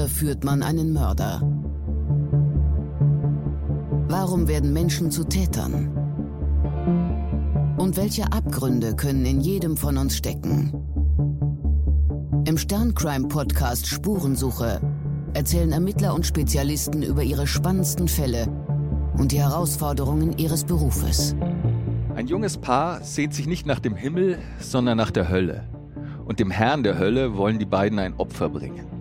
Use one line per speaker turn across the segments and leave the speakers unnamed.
überführt man einen Mörder? Warum werden Menschen zu Tätern? Und welche Abgründe können in jedem von uns stecken? Im Sterncrime-Podcast Spurensuche erzählen Ermittler und Spezialisten über ihre spannendsten Fälle und die Herausforderungen ihres Berufes.
Ein junges Paar sehnt sich nicht nach dem Himmel, sondern nach der Hölle. Und dem Herrn der Hölle wollen die beiden ein Opfer bringen.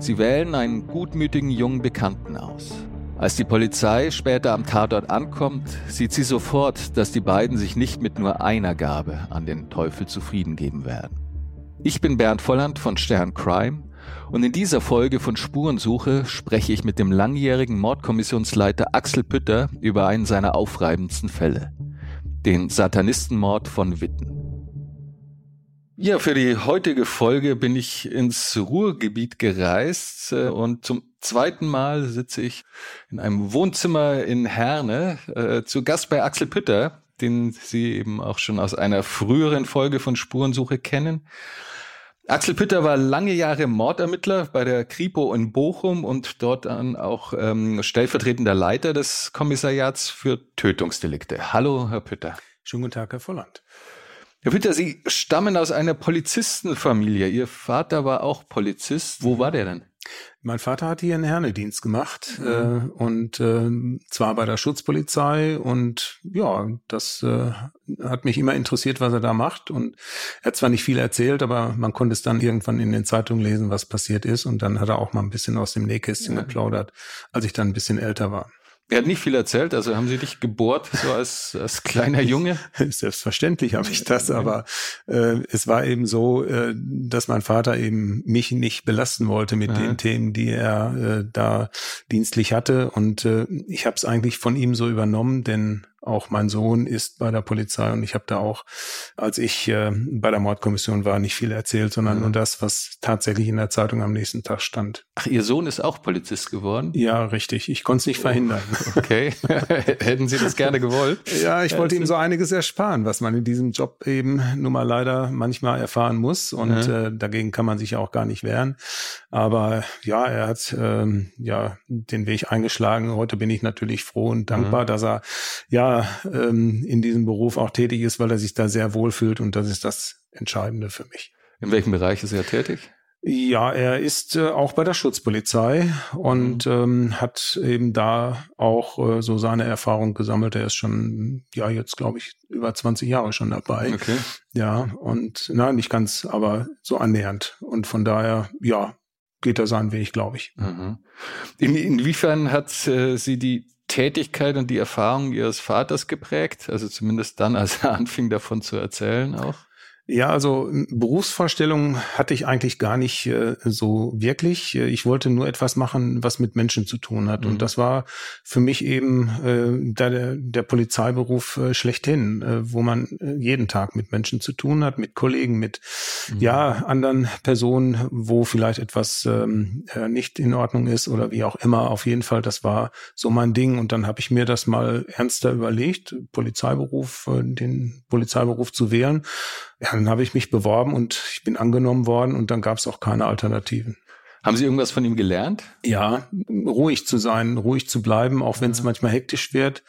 Sie wählen einen gutmütigen jungen Bekannten aus. Als die Polizei später am Tatort ankommt, sieht sie sofort, dass die beiden sich nicht mit nur einer Gabe an den Teufel zufrieden geben werden. Ich bin Bernd Volland von Stern Crime und in dieser Folge von Spurensuche spreche ich mit dem langjährigen Mordkommissionsleiter Axel Pütter über einen seiner aufreibendsten Fälle, den Satanistenmord von Witten. Ja, für die heutige Folge bin ich ins Ruhrgebiet gereist äh, und zum zweiten Mal sitze ich in einem Wohnzimmer in Herne äh, zu Gast bei Axel Pütter, den Sie eben auch schon aus einer früheren Folge von Spurensuche kennen. Axel Pütter war lange Jahre Mordermittler bei der Kripo in Bochum und dort dann auch ähm, stellvertretender Leiter des Kommissariats für Tötungsdelikte. Hallo, Herr Pütter.
Schönen guten Tag, Herr Volland.
Herr Pütter, Sie stammen aus einer Polizistenfamilie. Ihr Vater war auch Polizist. Wo war der denn?
Mein Vater hat hier einen Hernedienst gemacht mhm. äh, und äh, zwar bei der Schutzpolizei und ja, das äh, hat mich immer interessiert, was er da macht und er hat zwar nicht viel erzählt, aber man konnte es dann irgendwann in den Zeitungen lesen, was passiert ist und dann hat er auch mal ein bisschen aus dem Nähkästchen ja. geplaudert, als ich dann ein bisschen älter war.
Er hat nicht viel erzählt, also haben Sie dich gebohrt, so als, als kleiner Junge?
Selbstverständlich habe ich das, aber äh, es war eben so, äh, dass mein Vater eben mich nicht belasten wollte mit ja. den Themen, die er äh, da dienstlich hatte. Und äh, ich habe es eigentlich von ihm so übernommen, denn auch mein Sohn ist bei der Polizei und ich habe da auch, als ich äh, bei der Mordkommission war, nicht viel erzählt, sondern mhm. nur das, was tatsächlich in der Zeitung am nächsten Tag stand.
Ach, Ihr Sohn ist auch Polizist geworden?
Ja, richtig. Ich konnte es nicht verhindern.
Okay. Hätten Sie das gerne gewollt?
Ja, ich wollte ihm so einiges ersparen, was man in diesem Job eben nun mal leider manchmal erfahren muss. Und mhm. äh, dagegen kann man sich auch gar nicht wehren. Aber ja, er hat ähm, ja den Weg eingeschlagen. Heute bin ich natürlich froh und dankbar, mhm. dass er ja ähm, in diesem Beruf auch tätig ist, weil er sich da sehr wohlfühlt und das ist das Entscheidende für mich.
In welchem Bereich ist er tätig?
Ja, er ist äh, auch bei der Schutzpolizei und mhm. ähm, hat eben da auch äh, so seine Erfahrung gesammelt. Er ist schon, ja, jetzt glaube ich, über 20 Jahre schon dabei. Okay. Ja, und na, nicht ganz, aber so annähernd. Und von daher, ja, geht er seinen Weg, glaube ich. Mhm.
In, inwiefern hat äh, sie die Tätigkeit und die Erfahrung ihres Vaters geprägt? Also zumindest dann, als er anfing davon zu erzählen auch?
Ja, also Berufsvorstellungen hatte ich eigentlich gar nicht äh, so wirklich. Ich wollte nur etwas machen, was mit Menschen zu tun hat. Mhm. Und das war für mich eben äh, der, der Polizeiberuf äh, schlechthin, äh, wo man äh, jeden Tag mit Menschen zu tun hat, mit Kollegen, mit mhm. ja anderen Personen, wo vielleicht etwas ähm, äh, nicht in Ordnung ist oder wie auch immer. Auf jeden Fall, das war so mein Ding. Und dann habe ich mir das mal ernster überlegt, Polizeiberuf, äh, den Polizeiberuf zu wählen ja, dann habe ich mich beworben und ich bin angenommen worden und dann gab es auch keine Alternativen.
Haben Sie irgendwas von ihm gelernt?
Ja, ruhig zu sein, ruhig zu bleiben, auch wenn es manchmal hektisch wird.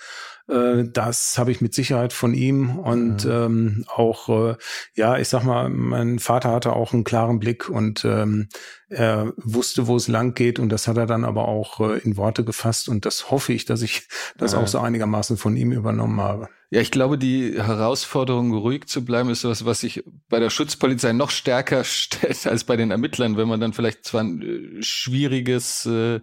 Äh, das habe ich mit Sicherheit von ihm und mhm. ähm, auch, äh, ja, ich sag mal, mein Vater hatte auch einen klaren Blick und ähm, er wusste, wo es lang geht und das hat er dann aber auch äh, in Worte gefasst und das hoffe ich, dass ich das ja. auch so einigermaßen von ihm übernommen habe.
Ja, ich glaube, die Herausforderung, ruhig zu bleiben, ist was, was sich bei der Schutzpolizei noch stärker stellt als bei den Ermittlern, wenn man dann vielleicht zwar ein äh, schwieriges, äh,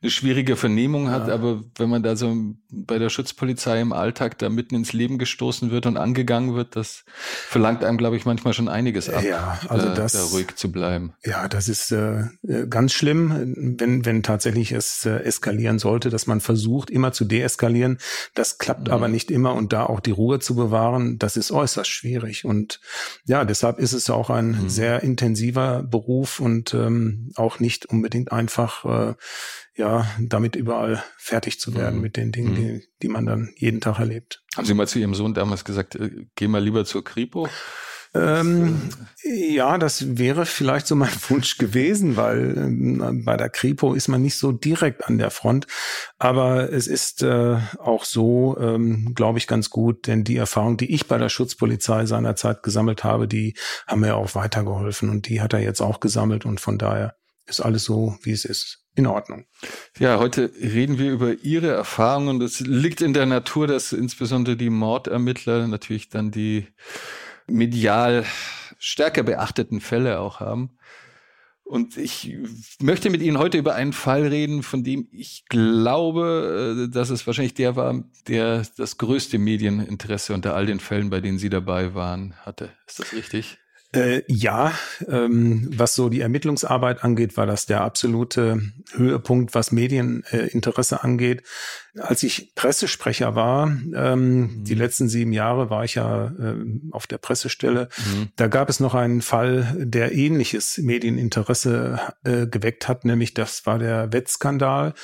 eine schwierige Vernehmung hat, ja. aber wenn man da so bei der Schutzpolizei im Alltag da mitten ins Leben gestoßen wird und angegangen wird, das verlangt einem, glaube ich, manchmal schon einiges ab,
ja, also da, das,
da ruhig zu bleiben.
Ja, das ist äh, ganz schlimm, wenn, wenn tatsächlich es äh, eskalieren sollte, dass man versucht, immer zu deeskalieren. Das klappt mhm. aber nicht immer und da auch die Ruhe zu bewahren, das ist äußerst schwierig. Und ja, deshalb ist es auch ein mhm. sehr intensiver Beruf und ähm, auch nicht unbedingt einfach, äh, ja, damit überall fertig zu werden mhm. mit den Dingen, mhm. die, die man dann jeden Tag erlebt.
Haben Sie mal zu Ihrem Sohn damals gesagt, äh, geh mal lieber zur Kripo?
Ähm, ja, das wäre vielleicht so mein Wunsch gewesen, weil ähm, bei der Kripo ist man nicht so direkt an der Front. Aber es ist äh, auch so, ähm, glaube ich, ganz gut, denn die Erfahrung, die ich bei der Schutzpolizei seinerzeit gesammelt habe, die haben mir auch weitergeholfen und die hat er jetzt auch gesammelt und von daher ist alles so, wie es ist in Ordnung.
Ja, heute reden wir über Ihre Erfahrungen. Das liegt in der Natur, dass insbesondere die Mordermittler natürlich dann die medial stärker beachteten Fälle auch haben. Und ich möchte mit Ihnen heute über einen Fall reden, von dem ich glaube, äh, dass es wahrscheinlich der war, der das größte Medieninteresse unter all den Fällen, bei denen Sie dabei waren, hatte. Ist das richtig?
Äh, ja, ähm, was so die Ermittlungsarbeit angeht, war das der absolute Höhepunkt, was Medieninteresse äh, angeht. Als ich Pressesprecher war, ähm, mhm. die letzten sieben Jahre war ich ja äh, auf der Pressestelle, mhm. da gab es noch einen Fall, der ähnliches Medieninteresse äh, geweckt hat, nämlich das war der Wettskandal.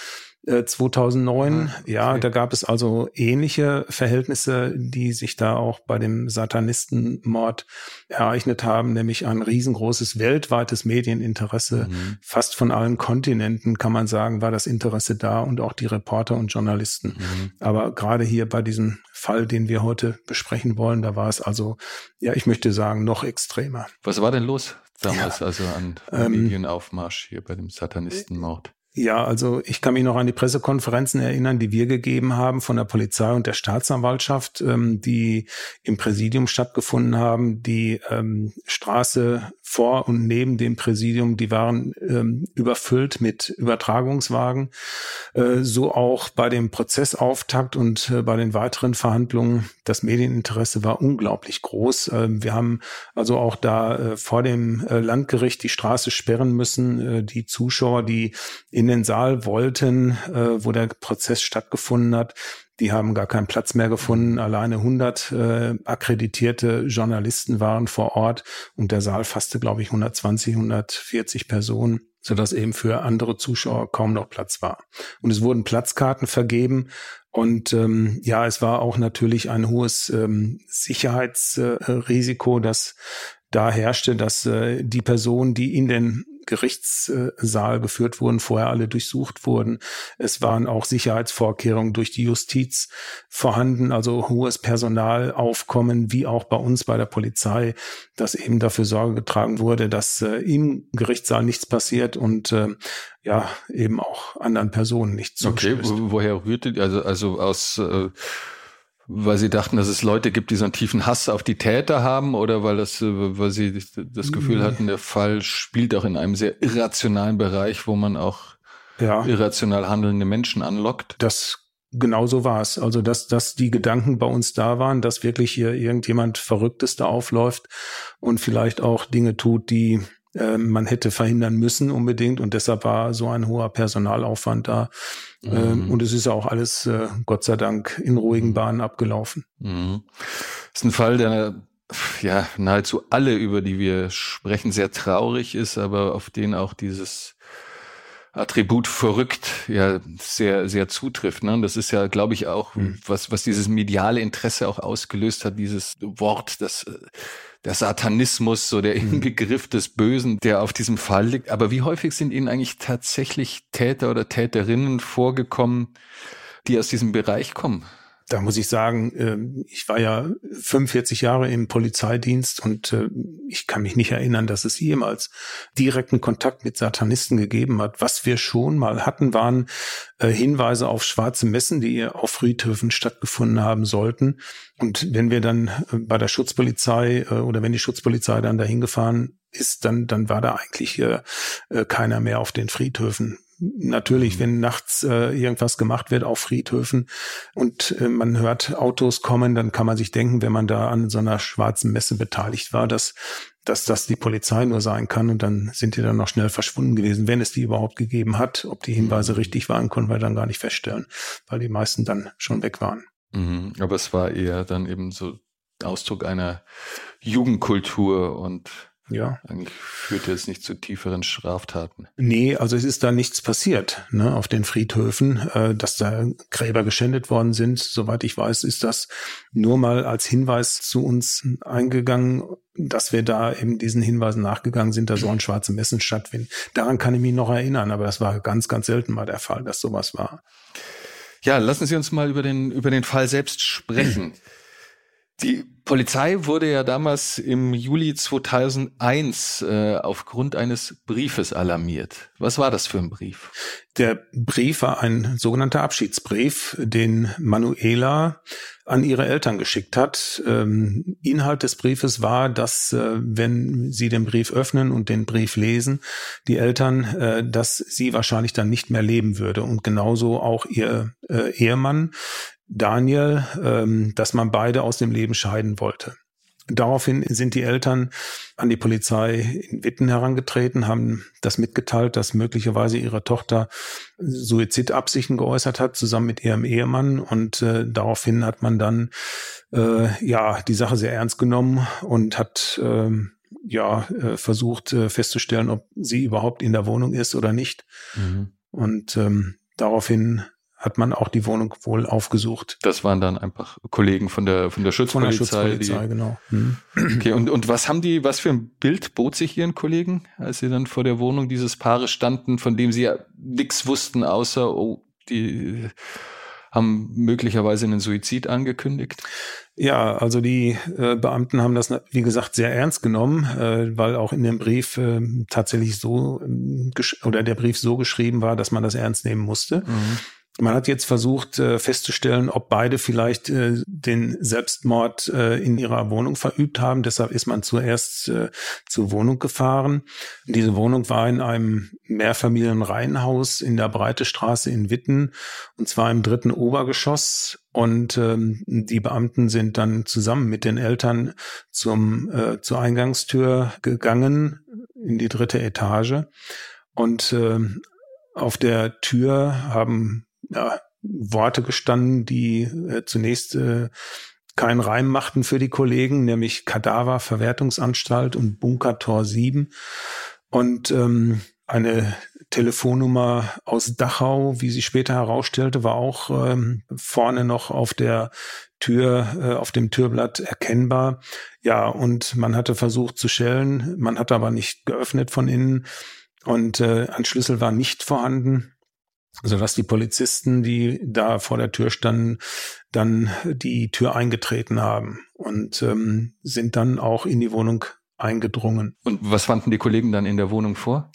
2009. Ah, okay. Ja, da gab es also ähnliche Verhältnisse, die sich da auch bei dem Satanistenmord ereignet haben, nämlich ein riesengroßes weltweites Medieninteresse. Mhm. Fast von allen Kontinenten kann man sagen, war das Interesse da und auch die Reporter und Journalisten. Mhm. Aber gerade hier bei diesem Fall, den wir heute besprechen wollen, da war es also, ja, ich möchte sagen, noch extremer.
Was war denn los damals, ja. also an ähm, Medienaufmarsch hier bei dem Satanistenmord?
Ja, also ich kann mich noch an die Pressekonferenzen erinnern, die wir gegeben haben von der Polizei und der Staatsanwaltschaft, ähm, die im Präsidium stattgefunden haben. Die ähm, Straße vor und neben dem Präsidium, die waren ähm, überfüllt mit Übertragungswagen. Äh, so auch bei dem Prozessauftakt und äh, bei den weiteren Verhandlungen. Das Medieninteresse war unglaublich groß. Äh, wir haben also auch da äh, vor dem äh, Landgericht die Straße sperren müssen. Äh, die Zuschauer, die in den Saal wollten, wo der Prozess stattgefunden hat, die haben gar keinen Platz mehr gefunden. Alleine 100 äh, akkreditierte Journalisten waren vor Ort und der Saal fasste, glaube ich, 120, 140 Personen, sodass eben für andere Zuschauer kaum noch Platz war. Und es wurden Platzkarten vergeben. Und ähm, ja, es war auch natürlich ein hohes ähm, Sicherheitsrisiko, äh, das da herrschte, dass äh, die Personen, die in den Gerichtssaal geführt wurden, vorher alle durchsucht wurden. Es waren auch Sicherheitsvorkehrungen durch die Justiz vorhanden, also hohes Personalaufkommen, wie auch bei uns bei der Polizei, dass eben dafür Sorge getragen wurde, dass äh, im Gerichtssaal nichts passiert und äh, ja, eben auch anderen Personen nichts
Okay, woher rührte, also, also aus, äh weil sie dachten, dass es Leute gibt, die so einen tiefen Hass auf die Täter haben oder weil das, äh, weil sie das Gefühl hatten, der Fall spielt auch in einem sehr irrationalen Bereich, wo man auch ja. irrational handelnde Menschen anlockt?
Das Genau so war es. Also, dass, dass die Gedanken bei uns da waren, dass wirklich hier irgendjemand Verrücktes da aufläuft und vielleicht auch Dinge tut, die man hätte verhindern müssen unbedingt. Und deshalb war so ein hoher Personalaufwand da. Ähm, mhm. und es ist ja auch alles, äh, Gott sei Dank, in ruhigen mhm. Bahnen abgelaufen.
Mhm. Das ist ein Fall, der ja nahezu alle, über die wir sprechen, sehr traurig ist, aber auf den auch dieses Attribut verrückt ja sehr sehr zutrifft. Ne? Und das ist ja, glaube ich, auch mhm. was was dieses mediale Interesse auch ausgelöst hat. Dieses Wort, das äh, der Satanismus, so der mhm. Inbegriff des Bösen, der auf diesem Fall liegt. Aber wie häufig sind Ihnen eigentlich tatsächlich Täter oder Täterinnen vorgekommen, die aus diesem Bereich kommen?
Da muss ich sagen, ähm, ich war ja 45 Jahre im Polizeidienst und äh, ich kann mich nicht erinnern, dass es jemals direkten Kontakt mit Satanisten gegeben hat. Was wir schon mal hatten, waren äh, Hinweise auf schwarze Messen, die auf Friedhöfen stattgefunden haben sollten. Und wenn wir dann äh, bei der Schutzpolizei oder wenn die Schutzpolizei dann dahin gefahren ist, dann, dann war da eigentlich keiner mehr auf den Friedhöfen natürlich, wenn nachts äh, irgendwas gemacht wird auf Friedhöfen und äh, man hört Autos kommen, dann kann man sich denken, wenn man da an so einer schwarzen Messe beteiligt war, dass dass das die Polizei nur sein kann und dann sind die dann noch schnell verschwunden gewesen, wenn es die überhaupt gegeben hat. Ob die Hinweise mhm. richtig waren, konnten wir dann gar nicht feststellen, weil die meisten dann schon weg waren.
Mhm, aber es war eher dann eben so Ausdruck einer Jugendkultur und ja. Eigentlich führte es nicht zu tieferen Straftaten.
Nee, also es ist da nichts passiert ne, auf den Friedhöfen, äh, dass da Gräber geschändet worden sind. Soweit ich weiß, ist das nur mal als Hinweis zu uns eingegangen dass wir da eben diesen Hinweisen nachgegangen sind, da so ein schwarze Messen stattfinden. Daran kann ich mich noch erinnern, aber das war ganz, ganz selten mal der Fall, dass sowas war.
Ja, lassen Sie uns mal über den, über den Fall selbst sprechen. Die Polizei wurde ja damals im Juli 2001 äh, aufgrund eines Briefes alarmiert. Was war das für ein Brief?
Der Brief war ein sogenannter Abschiedsbrief, den Manuela an ihre Eltern geschickt hat. Ähm, Inhalt des Briefes war, dass äh, wenn sie den Brief öffnen und den Brief lesen, die Eltern, äh, dass sie wahrscheinlich dann nicht mehr leben würde und genauso auch ihr äh, Ehemann, Daniel, ähm, dass man beide aus dem Leben scheiden wollte. Daraufhin sind die Eltern an die Polizei in Witten herangetreten, haben das mitgeteilt, dass möglicherweise ihre Tochter Suizidabsichten geäußert hat, zusammen mit ihrem Ehemann. Und äh, daraufhin hat man dann äh, ja die Sache sehr ernst genommen und hat äh, ja versucht äh, festzustellen, ob sie überhaupt in der Wohnung ist oder nicht. Mhm. Und ähm, daraufhin hat man auch die Wohnung wohl aufgesucht.
Das waren dann einfach Kollegen von der von der Schutzpolizei. Von der Schutzpolizei,
die, genau. Hm.
Okay, und, und was haben die, was für ein Bild bot sich ihren Kollegen, als sie dann vor der Wohnung dieses Paares standen, von dem sie ja nichts wussten, außer, oh, die haben möglicherweise einen Suizid angekündigt?
Ja, also die äh, Beamten haben das, wie gesagt, sehr ernst genommen, äh, weil auch in dem Brief äh, tatsächlich so äh, oder der Brief so geschrieben war, dass man das ernst nehmen musste. Mhm. Man hat jetzt versucht äh, festzustellen, ob beide vielleicht äh, den Selbstmord äh, in ihrer Wohnung verübt haben. Deshalb ist man zuerst zur Wohnung gefahren. Diese Wohnung war in einem Mehrfamilienreihenhaus in der Breite Straße in Witten und zwar im dritten Obergeschoss. Und ähm, die Beamten sind dann zusammen mit den Eltern zum äh, zur Eingangstür gegangen in die dritte Etage und äh, auf der Tür haben ja, Worte gestanden, die äh, zunächst äh, keinen Reim machten für die Kollegen, nämlich Kadaver Verwertungsanstalt und Bunker Tor 7 und ähm, eine Telefonnummer aus Dachau, wie sie später herausstellte, war auch ähm, vorne noch auf der Tür, äh, auf dem Türblatt erkennbar. Ja, und man hatte versucht zu schellen, man hat aber nicht geöffnet von innen. Und äh, ein Schlüssel war nicht vorhanden so dass die Polizisten, die da vor der Tür standen, dann die Tür eingetreten haben und ähm, sind dann auch in die Wohnung eingedrungen.
Und was fanden die Kollegen dann in der Wohnung vor?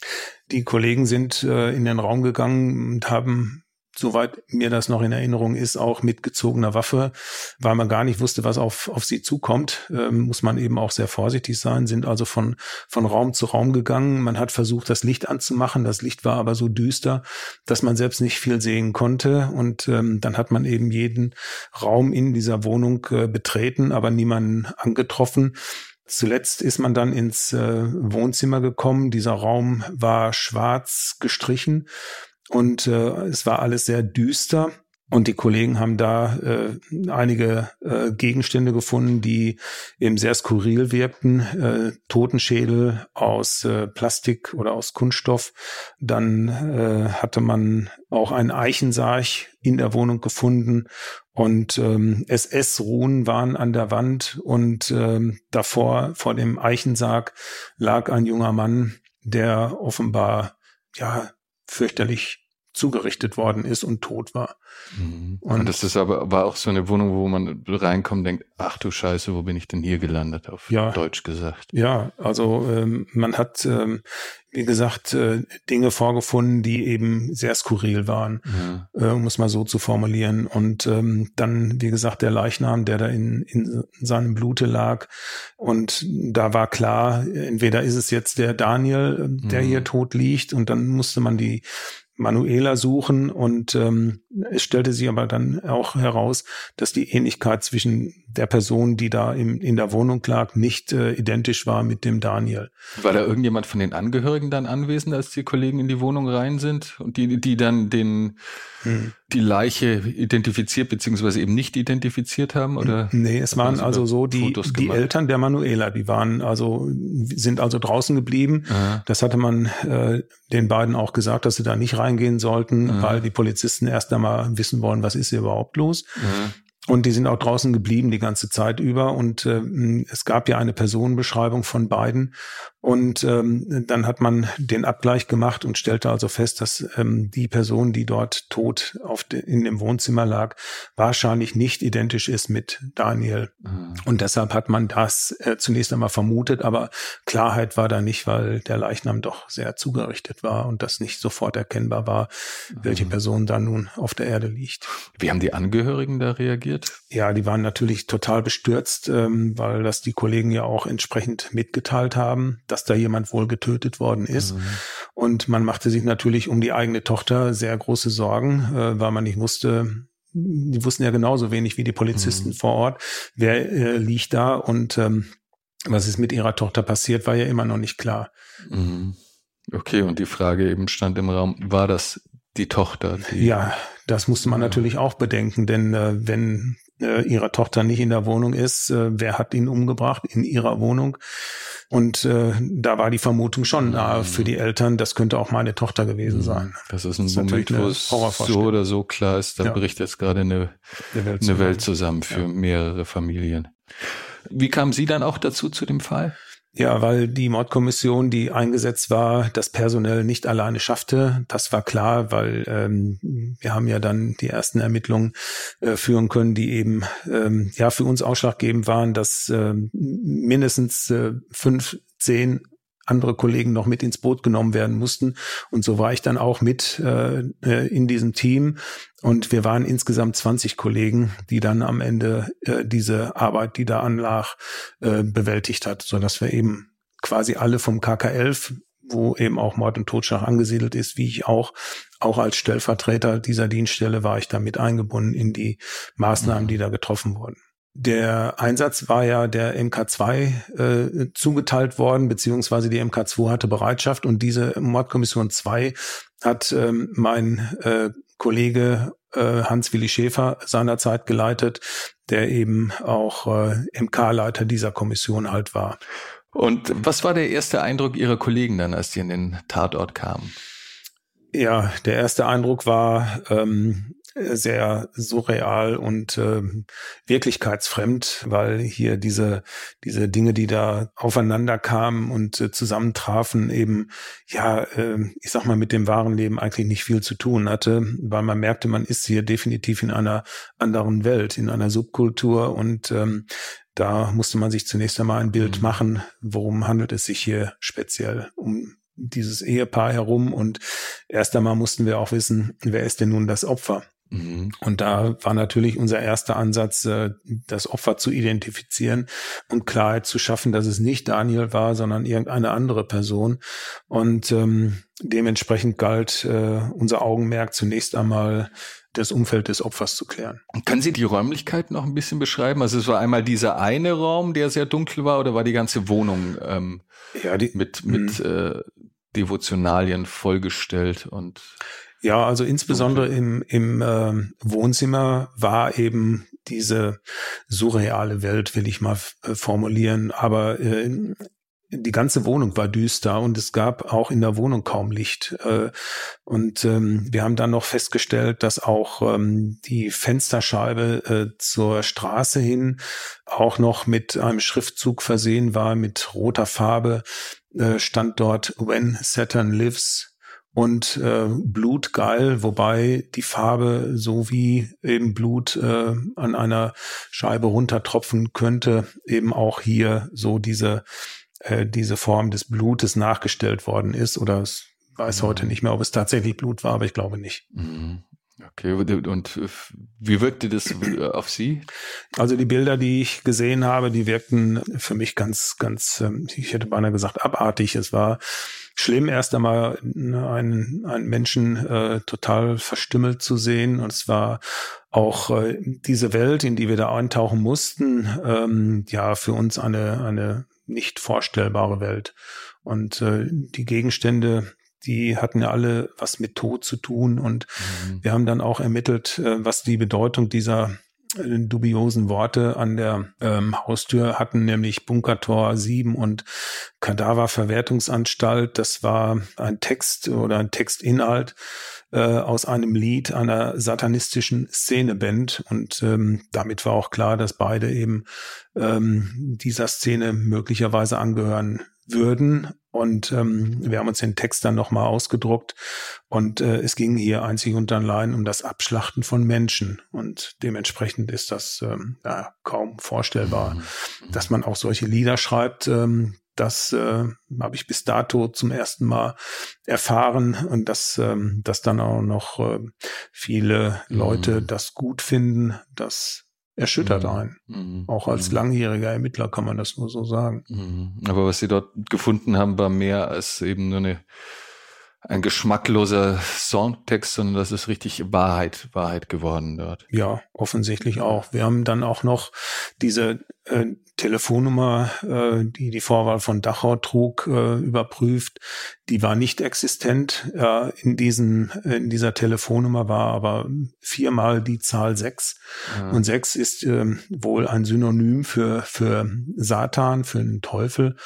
Die Kollegen sind äh, in den Raum gegangen und haben soweit mir das noch in Erinnerung ist, auch mit gezogener Waffe, weil man gar nicht wusste, was auf, auf sie zukommt, ähm, muss man eben auch sehr vorsichtig sein, sind also von, von Raum zu Raum gegangen. Man hat versucht, das Licht anzumachen. Das Licht war aber so düster, dass man selbst nicht viel sehen konnte. Und ähm, dann hat man eben jeden Raum in dieser Wohnung äh, betreten, aber niemanden angetroffen. Zuletzt ist man dann ins äh, Wohnzimmer gekommen. Dieser Raum war schwarz gestrichen und äh, es war alles sehr düster. Und die Kollegen haben da äh, einige äh, Gegenstände gefunden, die eben sehr skurril wirkten. Äh, Totenschädel aus äh, Plastik oder aus Kunststoff. Dann äh, hatte man auch einen Eichensarch in der Wohnung gefunden und ähm, SS-Ruhen waren an der Wand und ähm, davor, vor dem Eichensarg, lag ein junger Mann, der offenbar ja fürchterlich zugerichtet worden ist und tot war.
Mhm. Und das ist aber war auch so eine Wohnung, wo man reinkommt und denkt, ach du Scheiße, wo bin ich denn hier gelandet, auf ja, Deutsch gesagt.
Ja, also ähm, man hat, ähm, wie gesagt, äh, Dinge vorgefunden, die eben sehr skurril waren, ja. äh, um es mal so zu formulieren. Und ähm, dann, wie gesagt, der Leichnam, der da in, in seinem Blute lag. Und da war klar, entweder ist es jetzt der Daniel, der mhm. hier tot liegt, und dann musste man die Manuela suchen und ähm, es stellte sich aber dann auch heraus, dass die Ähnlichkeit zwischen der Person, die da im, in der Wohnung lag, nicht äh, identisch war mit dem Daniel.
War da irgendjemand von den Angehörigen dann anwesend, als die Kollegen in die Wohnung rein sind und die, die dann den, hm. Die Leiche identifiziert beziehungsweise eben nicht identifiziert haben? Oder
nee, es waren also so die, die Eltern der Manuela, die waren also, sind also draußen geblieben. Aha. Das hatte man äh, den beiden auch gesagt, dass sie da nicht reingehen sollten, Aha. weil die Polizisten erst einmal wissen wollen, was ist hier überhaupt los. Aha. Und die sind auch draußen geblieben die ganze Zeit über. Und äh, es gab ja eine Personenbeschreibung von beiden. Und ähm, dann hat man den Abgleich gemacht und stellte also fest, dass ähm, die Person, die dort tot auf de, in dem Wohnzimmer lag, wahrscheinlich nicht identisch ist mit Daniel. Mhm. Und deshalb hat man das äh, zunächst einmal vermutet, aber Klarheit war da nicht, weil der Leichnam doch sehr zugerichtet war und das nicht sofort erkennbar war, mhm. welche Person da nun auf der Erde liegt.
Wie haben die Angehörigen da reagiert?
Ja, die waren natürlich total bestürzt, ähm, weil das die Kollegen ja auch entsprechend mitgeteilt haben dass da jemand wohl getötet worden ist. Mhm. Und man machte sich natürlich um die eigene Tochter sehr große Sorgen, äh, weil man nicht wusste, die wussten ja genauso wenig wie die Polizisten mhm. vor Ort, wer äh, liegt da und ähm, was ist mit ihrer Tochter passiert, war ja immer noch nicht klar.
Mhm. Okay, und die Frage eben stand im Raum, war das die Tochter? Die
ja, das musste man ja. natürlich auch bedenken, denn äh, wenn äh, ihre Tochter nicht in der Wohnung ist, äh, wer hat ihn umgebracht? In ihrer Wohnung. Und äh, da war die Vermutung schon mhm. für die Eltern, das könnte auch meine Tochter gewesen mhm. sein.
Das ist ein das ist Moment, wo es so oder so klar ist, da ja. bricht jetzt gerade eine, Welt eine Welt zusammen für ja. mehrere Familien. Wie kamen Sie dann auch dazu zu dem Fall?
Ja, weil die Mordkommission, die eingesetzt war, das personell nicht alleine schaffte. Das war klar, weil ähm, wir haben ja dann die ersten Ermittlungen äh, führen können, die eben ähm, ja für uns ausschlaggebend waren, dass äh, mindestens äh, fünf, zehn andere Kollegen noch mit ins Boot genommen werden mussten. Und so war ich dann auch mit äh, äh in diesem Team. Und wir waren insgesamt 20 Kollegen, die dann am Ende äh, diese Arbeit, die da anlag, äh, bewältigt hat, so dass wir eben quasi alle vom KK11 wo eben auch Mord und Totschlag angesiedelt ist, wie ich auch, auch als Stellvertreter dieser Dienststelle war ich da mit eingebunden in die Maßnahmen, die da getroffen wurden. Der Einsatz war ja der MK2 äh, zugeteilt worden, beziehungsweise die MK2 hatte Bereitschaft und diese Mordkommission 2 hat ähm, mein äh, Kollege äh, Hans-Willi Schäfer seinerzeit geleitet, der eben auch äh, MK-Leiter dieser Kommission halt war.
Und was war der erste Eindruck Ihrer Kollegen dann, als die in den Tatort kamen?
Ja, der erste Eindruck war, ähm, sehr surreal und äh, wirklichkeitsfremd, weil hier diese diese Dinge, die da aufeinander kamen und äh, zusammentrafen, eben ja, äh, ich sag mal, mit dem wahren Leben eigentlich nicht viel zu tun hatte, weil man merkte, man ist hier definitiv in einer anderen Welt, in einer Subkultur und ähm, da musste man sich zunächst einmal ein Bild mhm. machen, worum handelt es sich hier speziell um dieses Ehepaar herum und erst einmal mussten wir auch wissen, wer ist denn nun das Opfer? Mhm. Und da war natürlich unser erster Ansatz, äh, das Opfer zu identifizieren und Klarheit zu schaffen, dass es nicht Daniel war, sondern irgendeine andere Person. Und ähm, dementsprechend galt äh, unser Augenmerk zunächst einmal das Umfeld des Opfers zu klären.
Können Sie die Räumlichkeit noch ein bisschen beschreiben? Also es war einmal dieser eine Raum, der sehr dunkel war, oder war die ganze Wohnung ähm, ja, die, mit, mit mhm. äh, Devotionalien vollgestellt und
ja, also insbesondere im, im äh, Wohnzimmer war eben diese surreale Welt, will ich mal äh, formulieren. Aber äh, die ganze Wohnung war düster und es gab auch in der Wohnung kaum Licht. Äh, und ähm, wir haben dann noch festgestellt, dass auch ähm, die Fensterscheibe äh, zur Straße hin auch noch mit einem Schriftzug versehen war, mit roter Farbe. Äh, stand dort When Saturn Lives und äh, blutgeil, wobei die Farbe so wie eben Blut äh, an einer Scheibe runtertropfen könnte, eben auch hier so diese äh, diese Form des Blutes nachgestellt worden ist oder es weiß mhm. heute nicht mehr, ob es tatsächlich Blut war, aber ich glaube nicht. Mhm.
Okay, und wie wirkte das auf Sie?
Also die Bilder, die ich gesehen habe, die wirkten für mich ganz, ganz, ähm, ich hätte beinahe gesagt, abartig. Es war schlimm, erst einmal ne, einen, einen Menschen äh, total verstümmelt zu sehen. Und es war auch äh, diese Welt, in die wir da eintauchen mussten, ähm, ja, für uns eine, eine nicht vorstellbare Welt. Und äh, die Gegenstände, die hatten ja alle was mit Tod zu tun. Und mhm. wir haben dann auch ermittelt, äh, was die Bedeutung dieser dubiosen Worte an der ähm, Haustür hatten, nämlich Bunkertor 7 und Kadaververwertungsanstalt. Das war ein Text oder ein Textinhalt äh, aus einem Lied einer satanistischen Szeneband. Und ähm, damit war auch klar, dass beide eben ähm, dieser Szene möglicherweise angehören würden. Und ähm, wir haben uns den Text dann nochmal ausgedruckt. Und äh, es ging hier einzig und allein um das Abschlachten von Menschen. Und dementsprechend ist das ähm, ja, kaum vorstellbar, mhm. dass man auch solche Lieder schreibt. Ähm, das äh, habe ich bis dato zum ersten Mal erfahren und dass, ähm, dass dann auch noch äh, viele Leute mhm. das gut finden, das erschüttert mhm. einen. Mhm. Auch als mhm. langjähriger Ermittler kann man das nur so sagen.
Mhm. Aber was Sie dort gefunden haben, war mehr als eben nur eine ein geschmackloser Songtext, sondern das ist richtig Wahrheit, Wahrheit geworden dort.
Ja, offensichtlich auch. Wir haben dann auch noch diese äh, Telefonnummer, äh, die die Vorwahl von Dachau trug, äh, überprüft. Die war nicht existent. Äh, in, diesen, in dieser Telefonnummer war aber viermal die Zahl sechs. Ja. Und sechs ist äh, wohl ein Synonym für, für Satan, für den Teufel.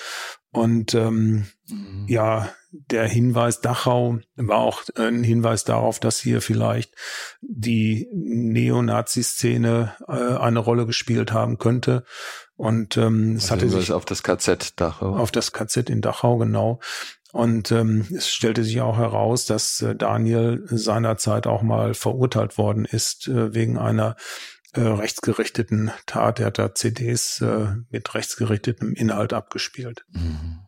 Und ähm, mhm. ja, der Hinweis Dachau war auch ein Hinweis darauf, dass hier vielleicht die Neonazi-Szene äh, eine Rolle gespielt haben könnte. Und ähm, es also hatte sich
auf das KZ Dachau.
Auf das KZ in Dachau, genau. Und ähm, es stellte sich auch heraus, dass äh, Daniel seinerzeit auch mal verurteilt worden ist äh, wegen einer äh, rechtsgerichteten Tat. Er hat da CDs äh, mit rechtsgerichtetem Inhalt abgespielt. Mhm.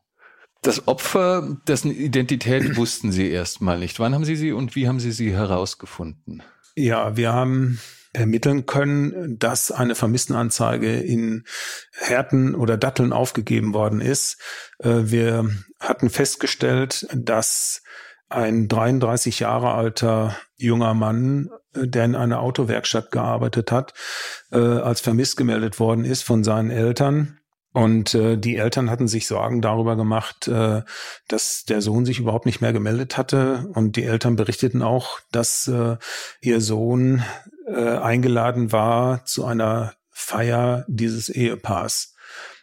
Das Opfer, dessen Identität wussten Sie erstmal nicht. Wann haben Sie sie und wie haben Sie sie herausgefunden?
Ja, wir haben ermitteln können, dass eine Vermisstenanzeige in Härten oder Datteln aufgegeben worden ist. Äh, wir hatten festgestellt, dass ein 33 Jahre alter junger Mann, äh, der in einer Autowerkstatt gearbeitet hat, äh, als vermisst gemeldet worden ist von seinen Eltern. Und äh, die Eltern hatten sich Sorgen darüber gemacht, äh, dass der Sohn sich überhaupt nicht mehr gemeldet hatte. Und die Eltern berichteten auch, dass äh, ihr Sohn äh, eingeladen war zu einer Feier dieses Ehepaars.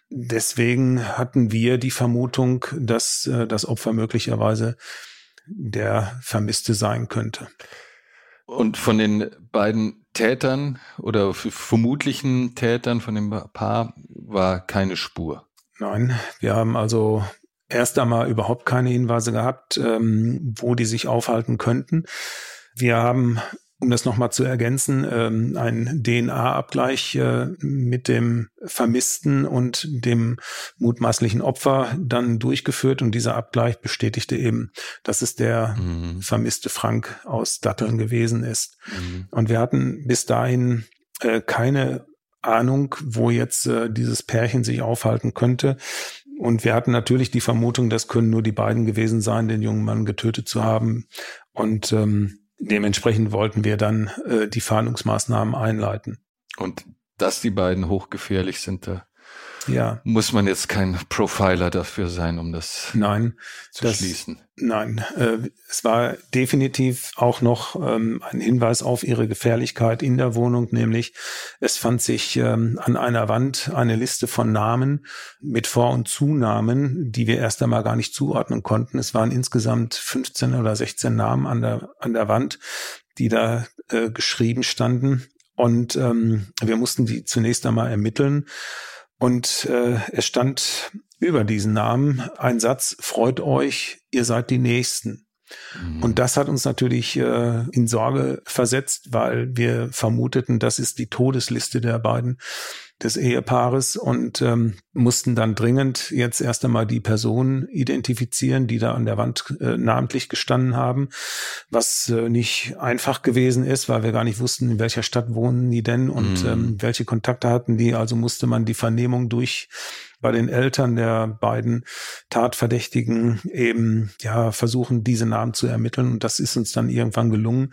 Deswegen hatten wir die Vermutung, dass äh, das Opfer möglicherweise der Vermisste sein könnte.
Und von den beiden Tätern oder vermutlichen Tätern von dem Paar war keine Spur.
Nein, wir haben also erst einmal überhaupt keine Hinweise gehabt, ähm, wo die sich aufhalten könnten. Wir haben um das nochmal zu ergänzen, ähm, ein DNA-Abgleich äh, mit dem Vermissten und dem mutmaßlichen Opfer dann durchgeführt und dieser Abgleich bestätigte eben, dass es der mhm. vermisste Frank aus Datteln gewesen ist. Mhm. Und wir hatten bis dahin äh, keine Ahnung, wo jetzt äh, dieses Pärchen sich aufhalten könnte. Und wir hatten natürlich die Vermutung, das können nur die beiden gewesen sein, den jungen Mann getötet zu haben. Und ähm, Dementsprechend wollten wir dann äh, die Fahndungsmaßnahmen einleiten.
Und dass die beiden hochgefährlich sind, da ja. muss man jetzt kein Profiler dafür sein, um das
nein,
zu
das,
schließen.
Nein, äh, es war definitiv auch noch ähm, ein Hinweis auf ihre Gefährlichkeit in der Wohnung, nämlich es fand sich ähm, an einer Wand eine Liste von Namen mit Vor- und Zunamen, die wir erst einmal gar nicht zuordnen konnten. Es waren insgesamt 15 oder 16 Namen an der, an der Wand, die da äh, geschrieben standen. Und ähm, wir mussten die zunächst einmal ermitteln. Und äh, es stand über diesen Namen ein Satz, freut euch, ihr seid die Nächsten. Mhm. Und das hat uns natürlich äh, in Sorge versetzt, weil wir vermuteten, das ist die Todesliste der beiden des Ehepaares und ähm, mussten dann dringend jetzt erst einmal die Personen identifizieren, die da an der Wand äh, namentlich gestanden haben, was äh, nicht einfach gewesen ist, weil wir gar nicht wussten, in welcher Stadt wohnen die denn und mhm. ähm, welche Kontakte hatten die. Also musste man die Vernehmung durch bei den Eltern der beiden Tatverdächtigen eben ja versuchen, diese Namen zu ermitteln. Und das ist uns dann irgendwann gelungen.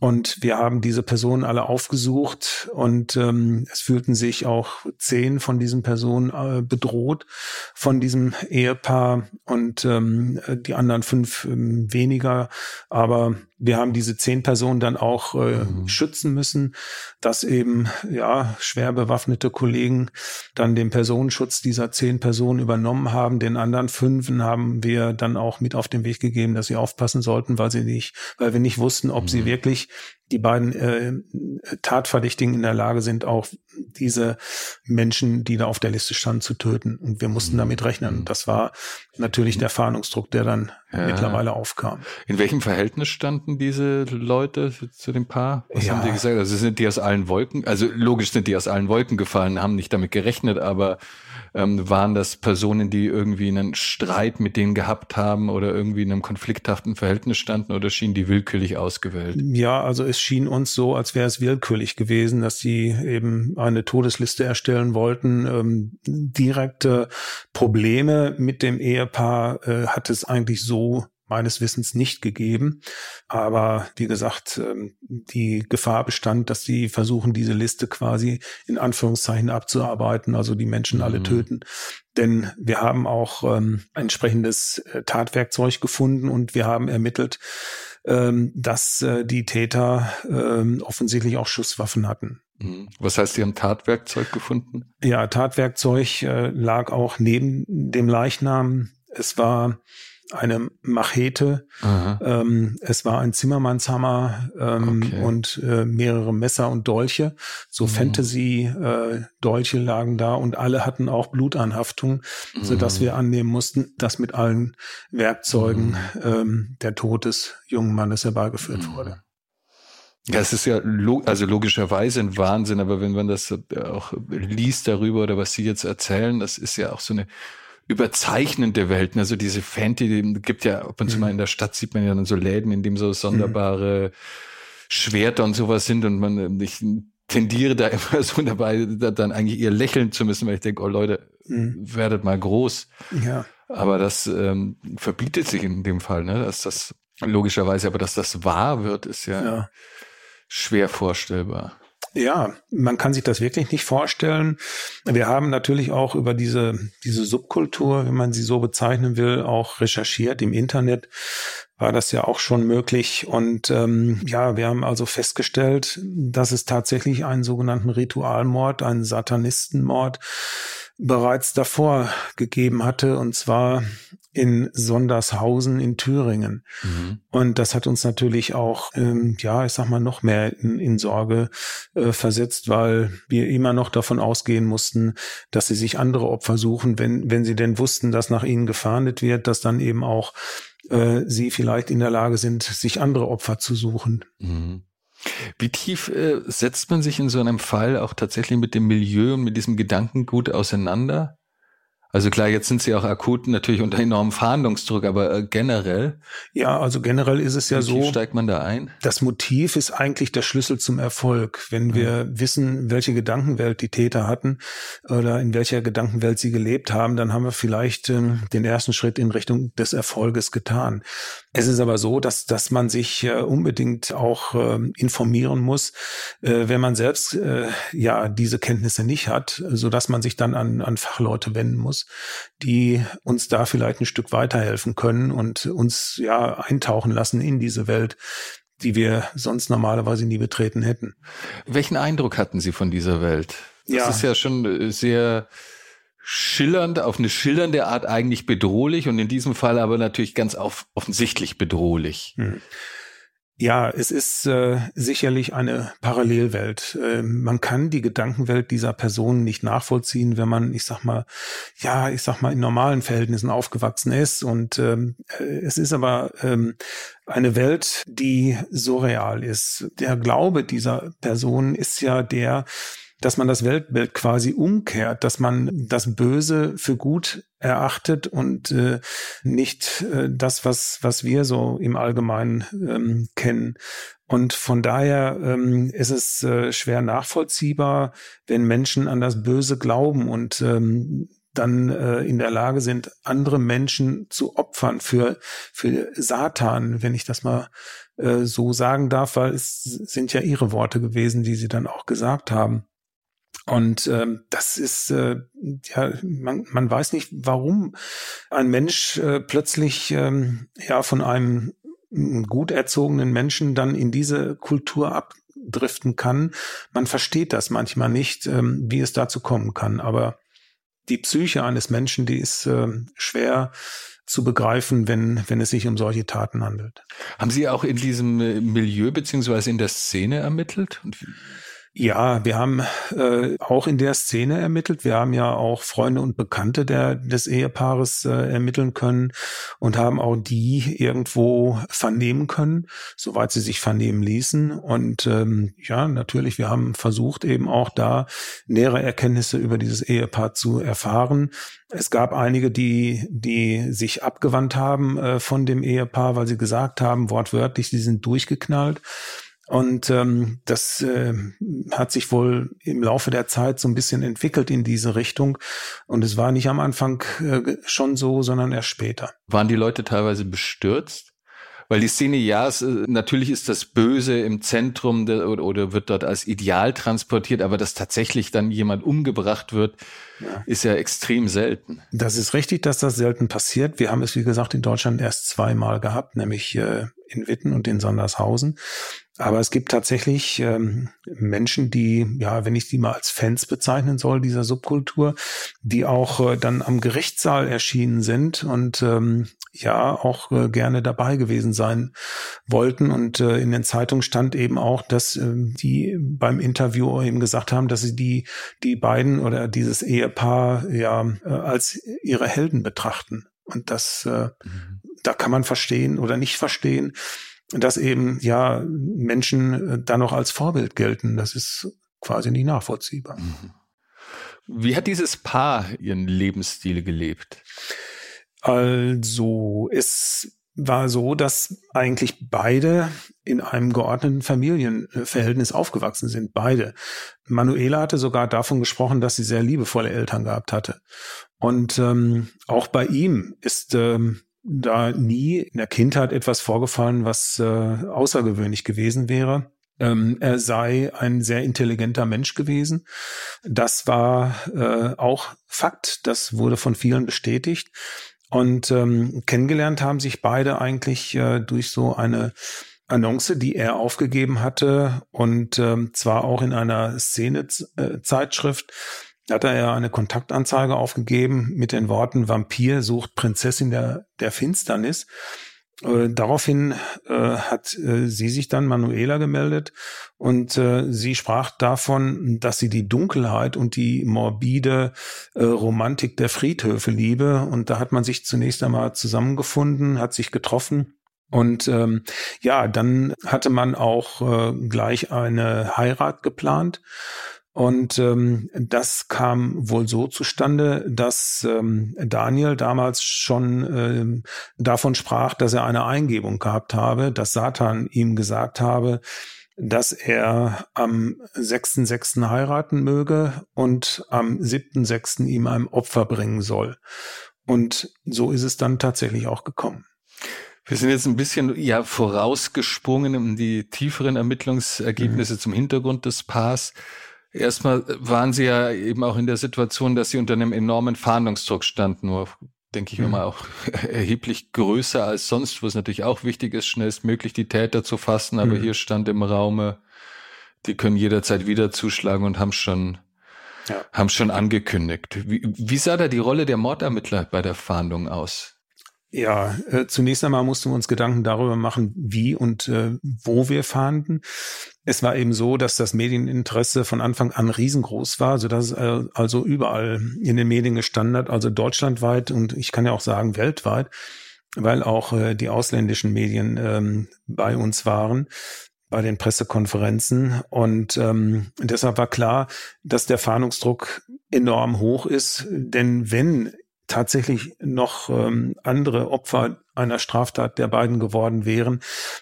Und wir haben diese Personen alle aufgesucht und ähm, es fühlten sich auch zehn von diesen Personen äh, bedroht von diesem Ehepaar und ähm, die anderen fünf ähm, weniger. Aber wir haben diese zehn Personen dann auch äh, mhm. schützen müssen, dass eben ja schwer bewaffnete Kollegen dann den Personenschutz dieser zehn Personen übernommen haben. Den anderen fünfen haben wir dann auch mit auf den Weg gegeben, dass sie aufpassen sollten, weil sie nicht, weil wir nicht wussten, ob mhm. sie wirklich die beiden äh, Tatverdächtigen in der Lage sind, auch diese Menschen, die da auf der Liste standen, zu töten. Und wir mussten mhm. damit rechnen. Und das war natürlich der Fahndungsdruck, der dann ja. mittlerweile aufkam.
In welchem Verhältnis standen diese Leute zu dem Paar? Was ja. haben die gesagt? Also sind die aus allen Wolken, also logisch sind die aus allen Wolken gefallen, haben nicht damit gerechnet, aber ähm, waren das Personen, die irgendwie einen Streit mit denen gehabt haben oder irgendwie in einem konflikthaften Verhältnis standen oder schienen die willkürlich ausgewählt?
Ja, also es schien uns so, als wäre es willkürlich gewesen, dass sie eben eine Todesliste erstellen wollten. Ähm, direkte Probleme mit dem Ehepaar äh, hat es eigentlich so meines Wissens nicht gegeben. Aber wie gesagt, ähm, die Gefahr bestand, dass sie versuchen, diese Liste quasi in Anführungszeichen abzuarbeiten, also die Menschen mhm. alle töten. Denn wir haben auch ähm, entsprechendes äh, Tatwerkzeug gefunden und wir haben ermittelt, ähm, dass äh, die Täter ähm, offensichtlich auch Schusswaffen hatten.
Mhm. Was heißt, Sie haben Tatwerkzeug gefunden?
Ja, Tatwerkzeug äh, lag auch neben dem Leichnam. Es war eine Machete, ähm, es war ein Zimmermannshammer ähm, okay. und äh, mehrere Messer und Dolche. So mhm. Fantasy-Dolche äh, lagen da und alle hatten auch Blutanhaftung, mhm. so dass wir annehmen mussten, dass mit allen Werkzeugen mhm. ähm, der Tod des jungen Mannes herbeigeführt mhm. wurde.
Ja, es ist ja log also logischerweise ein Wahnsinn, aber wenn man das auch liest darüber oder was Sie jetzt erzählen, das ist ja auch so eine überzeichnende Welten. Also diese Fantasy, gibt ja ab und zu mal in der Stadt sieht man ja dann so Läden, in dem so sonderbare Schwerter und sowas sind und man, ich tendiere da immer so dabei, da dann eigentlich eher lächeln zu müssen, weil ich denke, oh Leute, mhm. werdet mal groß. Ja. Aber das ähm, verbietet sich in dem Fall, ne? Dass das logischerweise, aber dass das wahr wird, ist ja, ja. schwer vorstellbar.
Ja, man kann sich das wirklich nicht vorstellen. Wir haben natürlich auch über diese, diese Subkultur, wenn man sie so bezeichnen will, auch recherchiert im Internet war das ja auch schon möglich. Und ähm, ja, wir haben also festgestellt, dass es tatsächlich einen sogenannten Ritualmord, einen Satanistenmord bereits davor gegeben hatte, und zwar in Sondershausen in Thüringen. Mhm. Und das hat uns natürlich auch, ähm, ja, ich sag mal, noch mehr in, in Sorge äh, versetzt, weil wir immer noch davon ausgehen mussten, dass sie sich andere Opfer suchen, wenn, wenn sie denn wussten, dass nach ihnen gefahndet wird, dass dann eben auch äh, sie vielleicht in der Lage sind, sich andere Opfer zu suchen. Mhm.
Wie tief äh, setzt man sich in so einem Fall auch tatsächlich mit dem Milieu und mit diesem Gedankengut auseinander? Also klar, jetzt sind sie auch akut natürlich unter enormem Fahndungsdruck, aber äh, generell?
Ja, also generell ist es ja so.
steigt man da ein?
Das Motiv ist eigentlich der Schlüssel zum Erfolg. Wenn ja. wir wissen, welche Gedankenwelt die Täter hatten oder in welcher Gedankenwelt sie gelebt haben, dann haben wir vielleicht äh, den ersten Schritt in Richtung des Erfolges getan. Es ist aber so, dass, dass man sich äh, unbedingt auch äh, informieren muss, äh, wenn man selbst äh, ja diese Kenntnisse nicht hat, so dass man sich dann an, an Fachleute wenden muss die uns da vielleicht ein Stück weiterhelfen können und uns ja eintauchen lassen in diese Welt, die wir sonst normalerweise nie betreten hätten.
Welchen Eindruck hatten Sie von dieser Welt? Das ja. ist ja schon äh, sehr schillernd, auf eine schillernde Art eigentlich bedrohlich und in diesem Fall aber natürlich ganz auf, offensichtlich bedrohlich. Hm.
Ja, es ist äh, sicherlich eine Parallelwelt. Äh, man kann die Gedankenwelt dieser Person nicht nachvollziehen, wenn man, ich sag mal, ja, ich sag mal, in normalen Verhältnissen aufgewachsen ist. Und ähm, äh, es ist aber ähm, eine Welt, die surreal ist. Der Glaube dieser Person ist ja der, dass man das Weltbild quasi umkehrt, dass man das Böse für gut erachtet und äh, nicht äh, das, was, was wir so im Allgemeinen ähm, kennen. Und von daher ähm, ist es äh, schwer nachvollziehbar, wenn Menschen an das Böse glauben und ähm, dann äh, in der Lage sind, andere Menschen zu opfern für, für Satan, wenn ich das mal äh, so sagen darf, weil es sind ja ihre Worte gewesen, die sie dann auch gesagt haben. Und ähm, das ist, äh, ja, man, man weiß nicht, warum ein Mensch äh, plötzlich ähm, ja von einem gut erzogenen Menschen dann in diese Kultur abdriften kann. Man versteht das manchmal nicht, ähm, wie es dazu kommen kann. Aber die Psyche eines Menschen, die ist äh, schwer zu begreifen, wenn, wenn es sich um solche Taten handelt.
Haben Sie auch in diesem äh, Milieu beziehungsweise in der Szene ermittelt?
Ja, wir haben äh, auch in der Szene ermittelt. Wir haben ja auch Freunde und Bekannte der, des Ehepaares äh, ermitteln können und haben auch die irgendwo vernehmen können, soweit sie sich vernehmen ließen. Und ähm, ja, natürlich, wir haben versucht, eben auch da nähere Erkenntnisse über dieses Ehepaar zu erfahren. Es gab einige, die, die sich abgewandt haben äh, von dem Ehepaar, weil sie gesagt haben, wortwörtlich, sie sind durchgeknallt. Und ähm, das äh, hat sich wohl im Laufe der Zeit so ein bisschen entwickelt in diese Richtung. Und es war nicht am Anfang äh, schon so, sondern erst später.
Waren die Leute teilweise bestürzt? Weil die Szene, ja, es, äh, natürlich ist das Böse im Zentrum der, oder, oder wird dort als Ideal transportiert, aber dass tatsächlich dann jemand umgebracht wird, ja. ist ja extrem selten.
Das ist richtig, dass das selten passiert. Wir haben es, wie gesagt, in Deutschland erst zweimal gehabt, nämlich äh, in Witten und in Sondershausen. Aber es gibt tatsächlich ähm, Menschen, die, ja, wenn ich die mal als Fans bezeichnen soll, dieser Subkultur, die auch äh, dann am Gerichtssaal erschienen sind und ähm, ja auch äh, gerne dabei gewesen sein wollten. Und äh, in den Zeitungen stand eben auch, dass äh, die beim Interview eben gesagt haben, dass sie die, die beiden oder dieses Ehepaar ja äh, als ihre Helden betrachten. Und das, äh, mhm. da kann man verstehen oder nicht verstehen dass eben ja Menschen äh, da noch als Vorbild gelten. Das ist quasi nicht nachvollziehbar. Mhm.
Wie hat dieses Paar ihren Lebensstil gelebt?
Also es war so, dass eigentlich beide in einem geordneten Familienverhältnis aufgewachsen sind. Beide. Manuela hatte sogar davon gesprochen, dass sie sehr liebevolle Eltern gehabt hatte. Und ähm, auch bei ihm ist ähm, da nie in der Kindheit etwas vorgefallen, was äh, außergewöhnlich gewesen wäre. Ähm, er sei ein sehr intelligenter Mensch gewesen. Das war äh, auch Fakt. Das wurde von vielen bestätigt. Und ähm, kennengelernt haben sich beide eigentlich äh, durch so eine Annonce, die er aufgegeben hatte und ähm, zwar auch in einer Szene-Zeitschrift, hat er ja eine Kontaktanzeige aufgegeben mit den Worten Vampir sucht Prinzessin der, der Finsternis. Äh, daraufhin äh, hat äh, sie sich dann Manuela gemeldet und äh, sie sprach davon, dass sie die Dunkelheit und die morbide äh, Romantik der Friedhöfe liebe. Und da hat man sich zunächst einmal zusammengefunden, hat sich getroffen. Und ähm, ja, dann hatte man auch äh, gleich eine Heirat geplant. Und ähm, das kam wohl so zustande, dass ähm, Daniel damals schon ähm, davon sprach, dass er eine Eingebung gehabt habe, dass Satan ihm gesagt habe, dass er am 6.6. heiraten möge und am 7.6. ihm ein Opfer bringen soll. Und so ist es dann tatsächlich auch gekommen.
Wir sind jetzt ein bisschen ja vorausgesprungen um die tieferen Ermittlungsergebnisse mhm. zum Hintergrund des Paars. Erstmal waren Sie ja eben auch in der Situation, dass Sie unter einem enormen Fahndungsdruck standen, nur denke ich mhm. mal auch erheblich größer als sonst, wo es natürlich auch wichtig ist, schnellstmöglich die Täter zu fassen. Aber mhm. hier stand im Raume, die können jederzeit wieder zuschlagen und haben schon, ja. haben schon angekündigt. Wie, wie sah da die Rolle der Mordermittler bei der Fahndung aus?
Ja, äh, zunächst einmal mussten wir uns Gedanken darüber machen, wie und äh, wo wir fahnden. Es war eben so, dass das Medieninteresse von Anfang an riesengroß war, so dass es äh, also überall in den Medien gestanden hat, also deutschlandweit und ich kann ja auch sagen weltweit, weil auch äh, die ausländischen Medien ähm, bei uns waren bei den Pressekonferenzen. Und ähm, deshalb war klar, dass der Fahndungsdruck enorm hoch ist. Denn wenn tatsächlich noch ähm, andere Opfer einer Straftat der beiden geworden wären,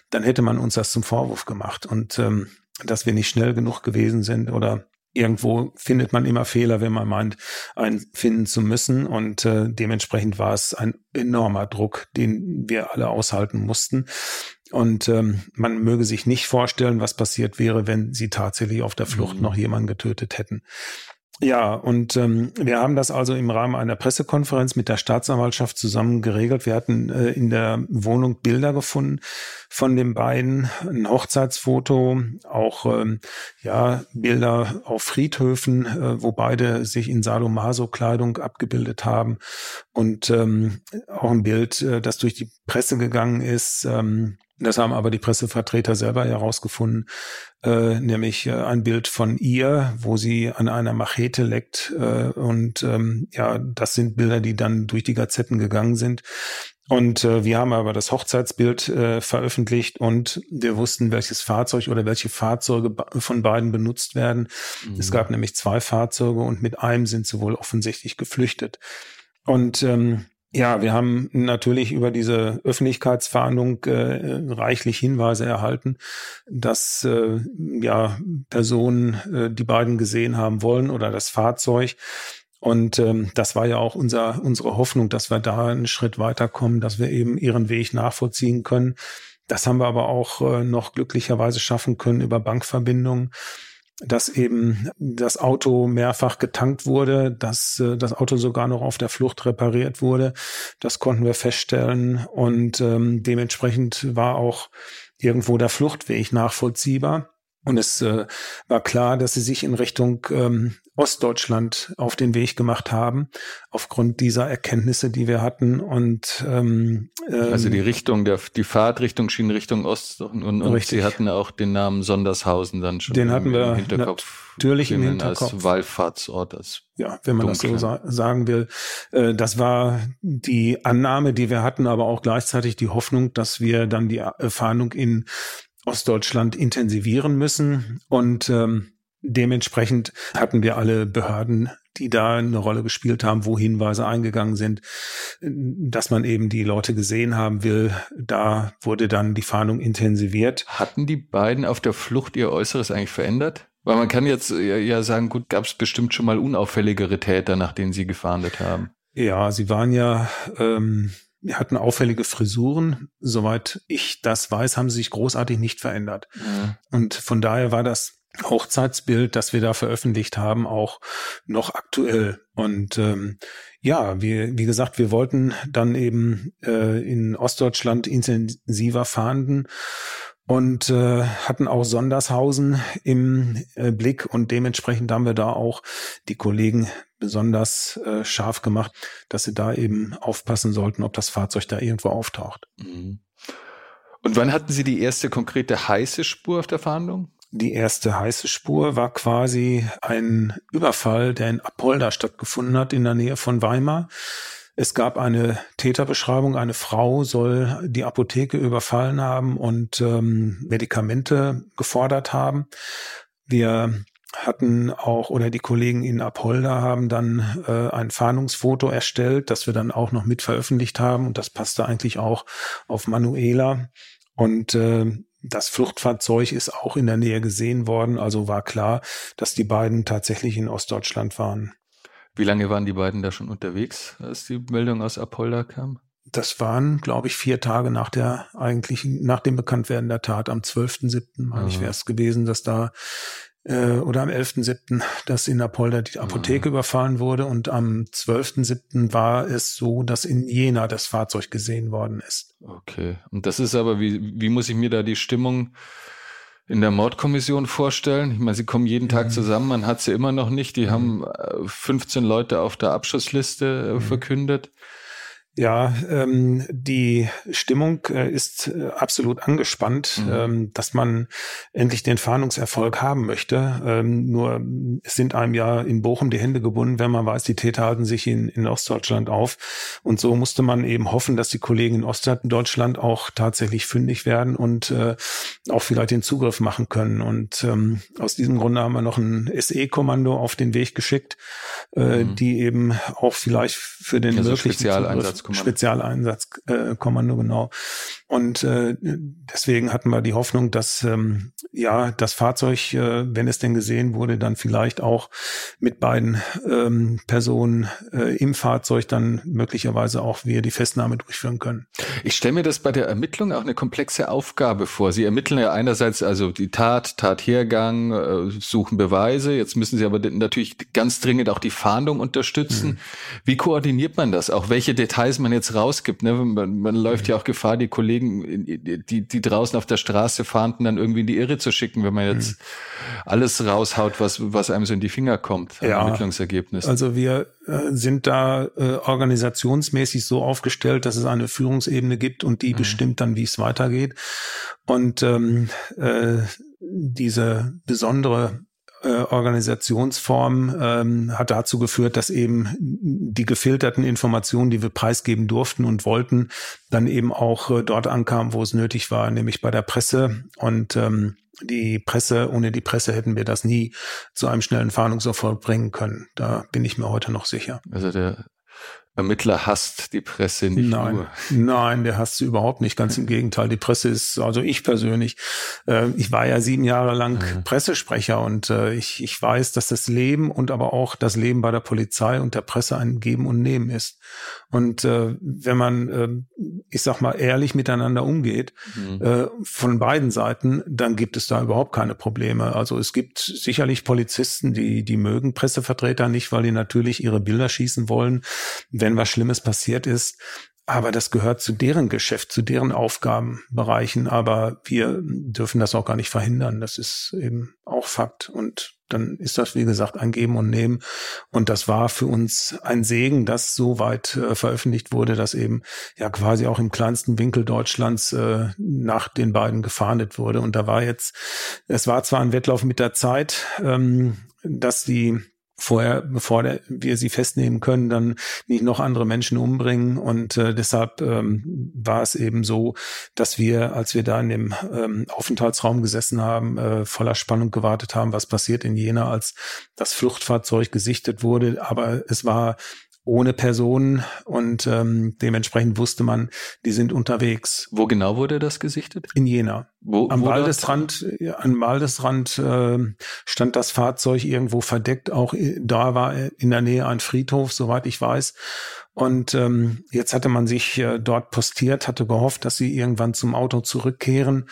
dann hätte man uns das zum Vorwurf gemacht. Und ähm, dass wir nicht schnell genug gewesen sind oder irgendwo findet man immer Fehler, wenn man meint, einen finden zu müssen. Und äh, dementsprechend war es ein enormer Druck, den wir alle aushalten mussten. Und ähm, man möge sich nicht vorstellen, was passiert wäre, wenn sie tatsächlich auf der Flucht mhm. noch jemanden getötet hätten. Ja, und ähm, wir haben das also im Rahmen einer Pressekonferenz mit der Staatsanwaltschaft zusammen geregelt. Wir hatten äh, in der Wohnung Bilder gefunden von den beiden, ein Hochzeitsfoto, auch ähm, ja Bilder auf Friedhöfen, äh, wo beide sich in Sadomaso-Kleidung abgebildet haben und ähm, auch ein Bild, äh, das durch die Presse gegangen ist. Ähm, das haben aber die Pressevertreter selber herausgefunden, äh, nämlich äh, ein Bild von ihr, wo sie an einer Machete leckt. Äh, und ähm, ja, das sind Bilder, die dann durch die Gazetten gegangen sind. Und äh, wir haben aber das Hochzeitsbild äh, veröffentlicht und wir wussten, welches Fahrzeug oder welche Fahrzeuge von beiden benutzt werden. Mhm. Es gab nämlich zwei Fahrzeuge und mit einem sind sie wohl offensichtlich geflüchtet. Und ähm, ja, wir haben natürlich über diese Öffentlichkeitsfahndung äh, reichlich Hinweise erhalten, dass äh, ja Personen äh, die beiden gesehen haben wollen oder das Fahrzeug. Und ähm, das war ja auch unser, unsere Hoffnung, dass wir da einen Schritt weiterkommen, dass wir eben ihren Weg nachvollziehen können. Das haben wir aber auch äh, noch glücklicherweise schaffen können über Bankverbindungen dass eben das Auto mehrfach getankt wurde, dass äh, das Auto sogar noch auf der Flucht repariert wurde. Das konnten wir feststellen und ähm, dementsprechend war auch irgendwo der Fluchtweg nachvollziehbar. Und es äh, war klar, dass sie sich in Richtung ähm, Ostdeutschland auf den Weg gemacht haben, aufgrund dieser Erkenntnisse, die wir hatten. Und ähm,
also die Richtung, der, die Fahrtrichtung schien Richtung Ost und, und, und Sie hatten auch den Namen Sondershausen dann schon
den hatten wir im Hinterkopf. Natürlich im Hinterkopf.
Als Wallfahrtsort, als
ja, wenn man Dunkle. das so sa sagen will. Äh, das war die Annahme, die wir hatten, aber auch gleichzeitig die Hoffnung, dass wir dann die Fahndung in Ostdeutschland intensivieren müssen. Und ähm, Dementsprechend hatten wir alle Behörden, die da eine Rolle gespielt haben, wo Hinweise eingegangen sind, dass man eben die Leute gesehen haben will. Da wurde dann die Fahndung intensiviert.
Hatten die beiden auf der Flucht ihr Äußeres eigentlich verändert? Weil man kann jetzt ja sagen, gut, gab es bestimmt schon mal unauffälligere Täter, nach denen sie gefahndet haben.
Ja, sie waren ja, ähm, hatten auffällige Frisuren. Soweit ich das weiß, haben sie sich großartig nicht verändert. Ja. Und von daher war das Hochzeitsbild, das wir da veröffentlicht haben, auch noch aktuell. Und ähm, ja, wie, wie gesagt, wir wollten dann eben äh, in Ostdeutschland intensiver fahnden und äh, hatten auch Sondershausen im äh, Blick und dementsprechend haben wir da auch die Kollegen besonders äh, scharf gemacht, dass sie da eben aufpassen sollten, ob das Fahrzeug da irgendwo auftaucht. Mhm.
Und wann hatten Sie die erste konkrete heiße Spur auf der Fahndung?
Die erste heiße Spur war quasi ein Überfall, der in Apolda stattgefunden hat, in der Nähe von Weimar. Es gab eine Täterbeschreibung, eine Frau soll die Apotheke überfallen haben und ähm, Medikamente gefordert haben. Wir hatten auch oder die Kollegen in Apolda haben dann äh, ein Fahndungsfoto erstellt, das wir dann auch noch mit veröffentlicht haben und das passte eigentlich auch auf Manuela und äh, das Fluchtfahrzeug ist auch in der Nähe gesehen worden, also war klar, dass die beiden tatsächlich in Ostdeutschland waren.
Wie lange waren die beiden da schon unterwegs, als die Meldung aus Apolda kam?
Das waren, glaube ich, vier Tage nach der eigentlichen, nach dem Bekanntwerden der Tat. Am 12.7. meine ich, wäre es gewesen, dass da äh, oder am 11.7., dass in Apolda die Apotheke mhm. überfallen wurde und am 12.7. war es so, dass in Jena das Fahrzeug gesehen worden ist.
Okay. Und das ist aber, wie, wie muss ich mir da die Stimmung in der Mordkommission vorstellen? Ich meine, sie kommen jeden Tag mhm. zusammen, man hat sie immer noch nicht. Die mhm. haben 15 äh, Leute auf der Abschussliste äh, mhm. verkündet.
Ja, ähm, die Stimmung äh, ist äh, absolut angespannt, mhm. ähm, dass man endlich den Fahndungserfolg haben möchte. Ähm, nur es sind einem ja in Bochum die Hände gebunden, wenn man weiß, die Täter halten sich in, in Ostdeutschland auf. Und so musste man eben hoffen, dass die Kollegen in Ostdeutschland auch tatsächlich fündig werden und äh, auch vielleicht den Zugriff machen können. Und ähm, aus diesem Grunde haben wir noch ein SE-Kommando auf den Weg geschickt, äh, mhm. die eben auch vielleicht für den
also möglichen Spezialeinsatz Spezialeinsatzkommando.
Spezialeinsatzkommando, genau. Und äh, deswegen hatten wir die Hoffnung, dass ähm, ja das Fahrzeug, äh, wenn es denn gesehen wurde, dann vielleicht auch mit beiden ähm, Personen äh, im Fahrzeug dann möglicherweise auch wir die Festnahme durchführen können.
Ich stelle mir das bei der Ermittlung auch eine komplexe Aufgabe vor. Sie ermitteln ja einerseits also die Tat, Tathergang, äh, suchen Beweise. Jetzt müssen Sie aber natürlich ganz dringend auch die Fahndung unterstützen. Mhm. Wie koordiniert man das? Auch welche Details man jetzt rausgibt? Ne? Man, man läuft mhm. ja auch Gefahr, die Kollegen, die, die draußen auf der Straße fahren, dann irgendwie in die Irre zu schicken, wenn man jetzt mhm. alles raushaut, was, was einem so in die Finger kommt
ja, Ermittlungsergebnis. Also wir äh, sind da äh, organisationsmäßig so aufgestellt, dass es eine Führungsebene gibt und die mhm. bestimmt dann, wie es weitergeht. Und ähm, äh, diese besondere äh, Organisationsform ähm, hat dazu geführt, dass eben die gefilterten Informationen, die wir preisgeben durften und wollten, dann eben auch äh, dort ankamen, wo es nötig war, nämlich bei der Presse. Und ähm, die Presse, ohne die Presse hätten wir das nie zu einem schnellen Fahndungserfolg bringen können. Da bin ich mir heute noch sicher.
Also der Ermittler hasst die Presse nicht
nein,
nur.
Nein, der hasst sie überhaupt nicht. Ganz im Gegenteil. Die Presse ist, also ich persönlich, äh, ich war ja sieben Jahre lang mhm. Pressesprecher und äh, ich, ich weiß, dass das Leben und aber auch das Leben bei der Polizei und der Presse ein Geben und Nehmen ist. Und äh, wenn man, äh, ich sag mal, ehrlich miteinander umgeht, mhm. äh, von beiden Seiten, dann gibt es da überhaupt keine Probleme. Also es gibt sicherlich Polizisten, die, die mögen Pressevertreter nicht, weil die natürlich ihre Bilder schießen wollen wenn was Schlimmes passiert ist. Aber das gehört zu deren Geschäft, zu deren Aufgabenbereichen. Aber wir dürfen das auch gar nicht verhindern. Das ist eben auch Fakt. Und dann ist das, wie gesagt, ein Geben und Nehmen. Und das war für uns ein Segen, dass so weit äh, veröffentlicht wurde, dass eben ja quasi auch im kleinsten Winkel Deutschlands äh, nach den beiden gefahndet wurde. Und da war jetzt, es war zwar ein Wettlauf mit der Zeit, ähm, dass die vorher, bevor der, wir sie festnehmen können, dann nicht noch andere Menschen umbringen. Und äh, deshalb ähm, war es eben so, dass wir, als wir da in dem ähm, Aufenthaltsraum gesessen haben, äh, voller Spannung gewartet haben, was passiert in Jena, als das Fluchtfahrzeug gesichtet wurde. Aber es war ohne Personen und ähm, dementsprechend wusste man, die sind unterwegs.
Wo genau wurde das gesichtet?
In Jena. Wo, am wo Waldesrand, ja, am Waldesrand äh, stand das Fahrzeug irgendwo verdeckt. Auch da war in der Nähe ein Friedhof, soweit ich weiß. Und ähm, jetzt hatte man sich äh, dort postiert, hatte gehofft, dass sie irgendwann zum Auto zurückkehren.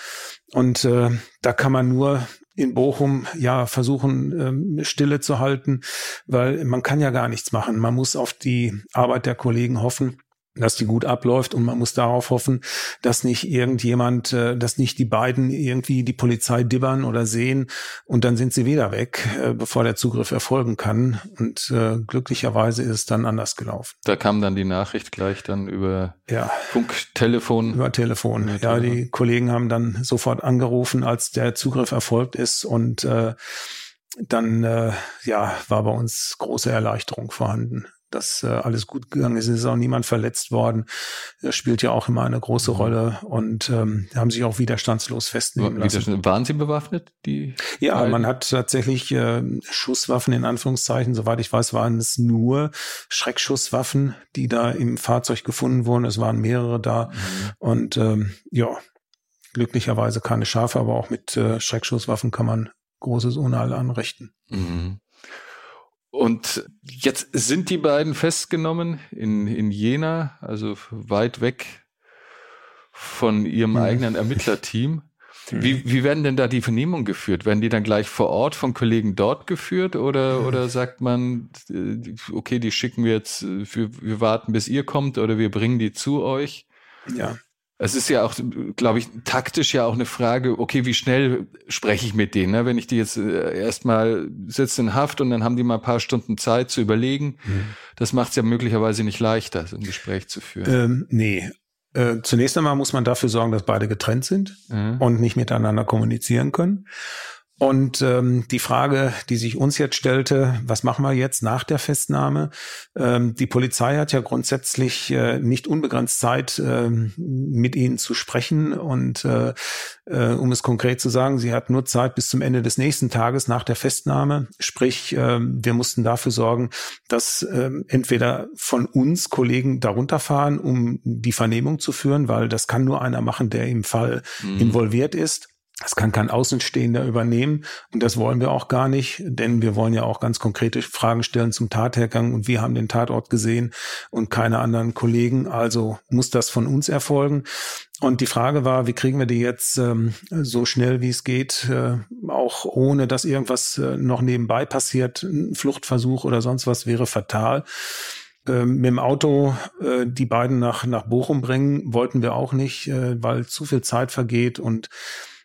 Und äh, da kann man nur in Bochum ja versuchen, ähm, Stille zu halten, weil man kann ja gar nichts machen. Man muss auf die Arbeit der Kollegen hoffen dass die gut abläuft und man muss darauf hoffen, dass nicht irgendjemand, äh, dass nicht die beiden irgendwie die Polizei dibbern oder sehen und dann sind sie wieder weg, äh, bevor der Zugriff erfolgen kann. Und äh, glücklicherweise ist es dann anders gelaufen.
Da kam dann die Nachricht gleich dann über ja. Funk, Telefon.
Über Telefon. Ja, die Kollegen haben dann sofort angerufen, als der Zugriff erfolgt ist und äh, dann äh, ja war bei uns große Erleichterung vorhanden dass äh, alles gut gegangen ist. Es ist auch niemand verletzt worden. Das spielt ja auch immer eine große mhm. Rolle und ähm, haben sich auch widerstandslos festnehmen lassen.
Waren sie bewaffnet? Die
ja, beiden? man hat tatsächlich äh, Schusswaffen in Anführungszeichen. Soweit ich weiß, waren es nur Schreckschusswaffen, die da im Fahrzeug gefunden wurden. Es waren mehrere da mhm. und ähm, ja, glücklicherweise keine Schafe, aber auch mit äh, Schreckschusswaffen kann man großes Unheil anrichten. Mhm.
Und jetzt sind die beiden festgenommen in, in Jena, also weit weg von ihrem hm. eigenen Ermittlerteam. Hm. Wie, wie werden denn da die Vernehmungen geführt? Werden die dann gleich vor Ort von Kollegen dort geführt oder, hm. oder sagt man, äh, okay, die schicken wir jetzt, wir, wir warten bis ihr kommt oder wir bringen die zu euch?
Ja.
Es ist ja auch, glaube ich, taktisch ja auch eine Frage, okay, wie schnell spreche ich mit denen? Ne? Wenn ich die jetzt äh, erstmal sitze in Haft und dann haben die mal ein paar Stunden Zeit zu überlegen, mhm. das macht es ja möglicherweise nicht leichter, so ein Gespräch zu führen.
Ähm, nee. Äh, zunächst einmal muss man dafür sorgen, dass beide getrennt sind mhm. und nicht miteinander kommunizieren können. Und ähm, die Frage, die sich uns jetzt stellte, was machen wir jetzt nach der Festnahme? Ähm, die Polizei hat ja grundsätzlich äh, nicht unbegrenzt Zeit, äh, mit ihnen zu sprechen. Und äh, äh, um es konkret zu sagen, sie hat nur Zeit bis zum Ende des nächsten Tages nach der Festnahme. Sprich, äh, wir mussten dafür sorgen, dass äh, entweder von uns Kollegen darunter fahren, um die Vernehmung zu führen, weil das kann nur einer machen, der im Fall mhm. involviert ist das kann kein Außenstehender übernehmen und das wollen wir auch gar nicht, denn wir wollen ja auch ganz konkrete Fragen stellen zum Tathergang und wir haben den Tatort gesehen und keine anderen Kollegen, also muss das von uns erfolgen. Und die Frage war, wie kriegen wir die jetzt ähm, so schnell wie es geht, äh, auch ohne dass irgendwas äh, noch nebenbei passiert, ein Fluchtversuch oder sonst was wäre fatal. Ähm, mit dem Auto äh, die beiden nach, nach Bochum bringen wollten wir auch nicht, äh, weil zu viel Zeit vergeht und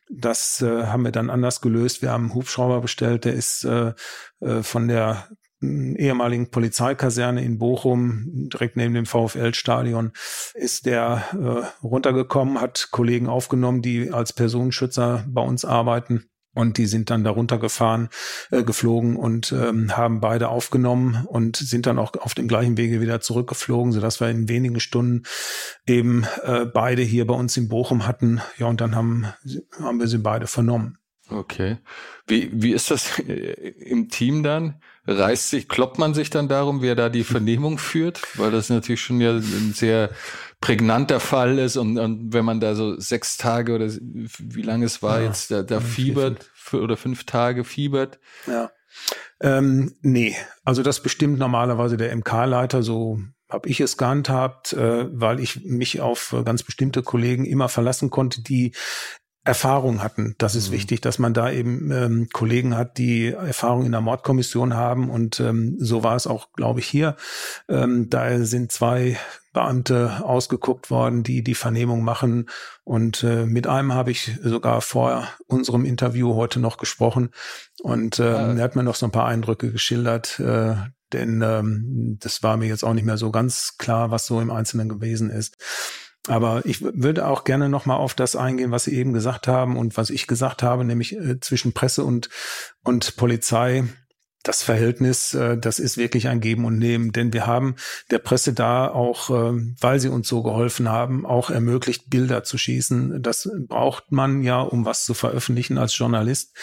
das äh, haben wir dann anders gelöst. Wir haben einen Hubschrauber bestellt, der ist äh, äh, von der mm, ehemaligen Polizeikaserne in Bochum, direkt neben dem VfL-Stadion, ist der äh, runtergekommen, hat Kollegen aufgenommen, die als Personenschützer bei uns arbeiten und die sind dann darunter gefahren, äh, geflogen und ähm, haben beide aufgenommen und sind dann auch auf dem gleichen Wege wieder zurückgeflogen, sodass wir in wenigen Stunden eben äh, beide hier bei uns in Bochum hatten. Ja, und dann haben, haben wir sie beide vernommen.
Okay. Wie, wie ist das äh, im Team dann? Reißt sich, kloppt man sich dann darum, wer da die Vernehmung führt? Weil das natürlich schon ja ein sehr prägnanter Fall ist und, und wenn man da so sechs Tage oder wie lange es war ja, jetzt, da, da fiebert oder fünf Tage fiebert.
Ja. Ähm, nee, also das bestimmt normalerweise der MK-Leiter, so habe ich es gehandhabt, äh, weil ich mich auf ganz bestimmte Kollegen immer verlassen konnte, die Erfahrung hatten. Das ist mhm. wichtig, dass man da eben ähm, Kollegen hat, die Erfahrung in der Mordkommission haben. Und ähm, so war es auch, glaube ich, hier. Ähm, da sind zwei Beamte ausgeguckt worden, die die Vernehmung machen. Und äh, mit einem habe ich sogar vor unserem Interview heute noch gesprochen. Und ähm, er hat mir noch so ein paar Eindrücke geschildert. Äh, denn ähm, das war mir jetzt auch nicht mehr so ganz klar, was so im Einzelnen gewesen ist. Aber ich würde auch gerne nochmal auf das eingehen, was Sie eben gesagt haben und was ich gesagt habe, nämlich äh, zwischen Presse und, und Polizei. Das Verhältnis, äh, das ist wirklich ein Geben und Nehmen, denn wir haben der Presse da auch, äh, weil sie uns so geholfen haben, auch ermöglicht, Bilder zu schießen. Das braucht man ja, um was zu veröffentlichen als Journalist.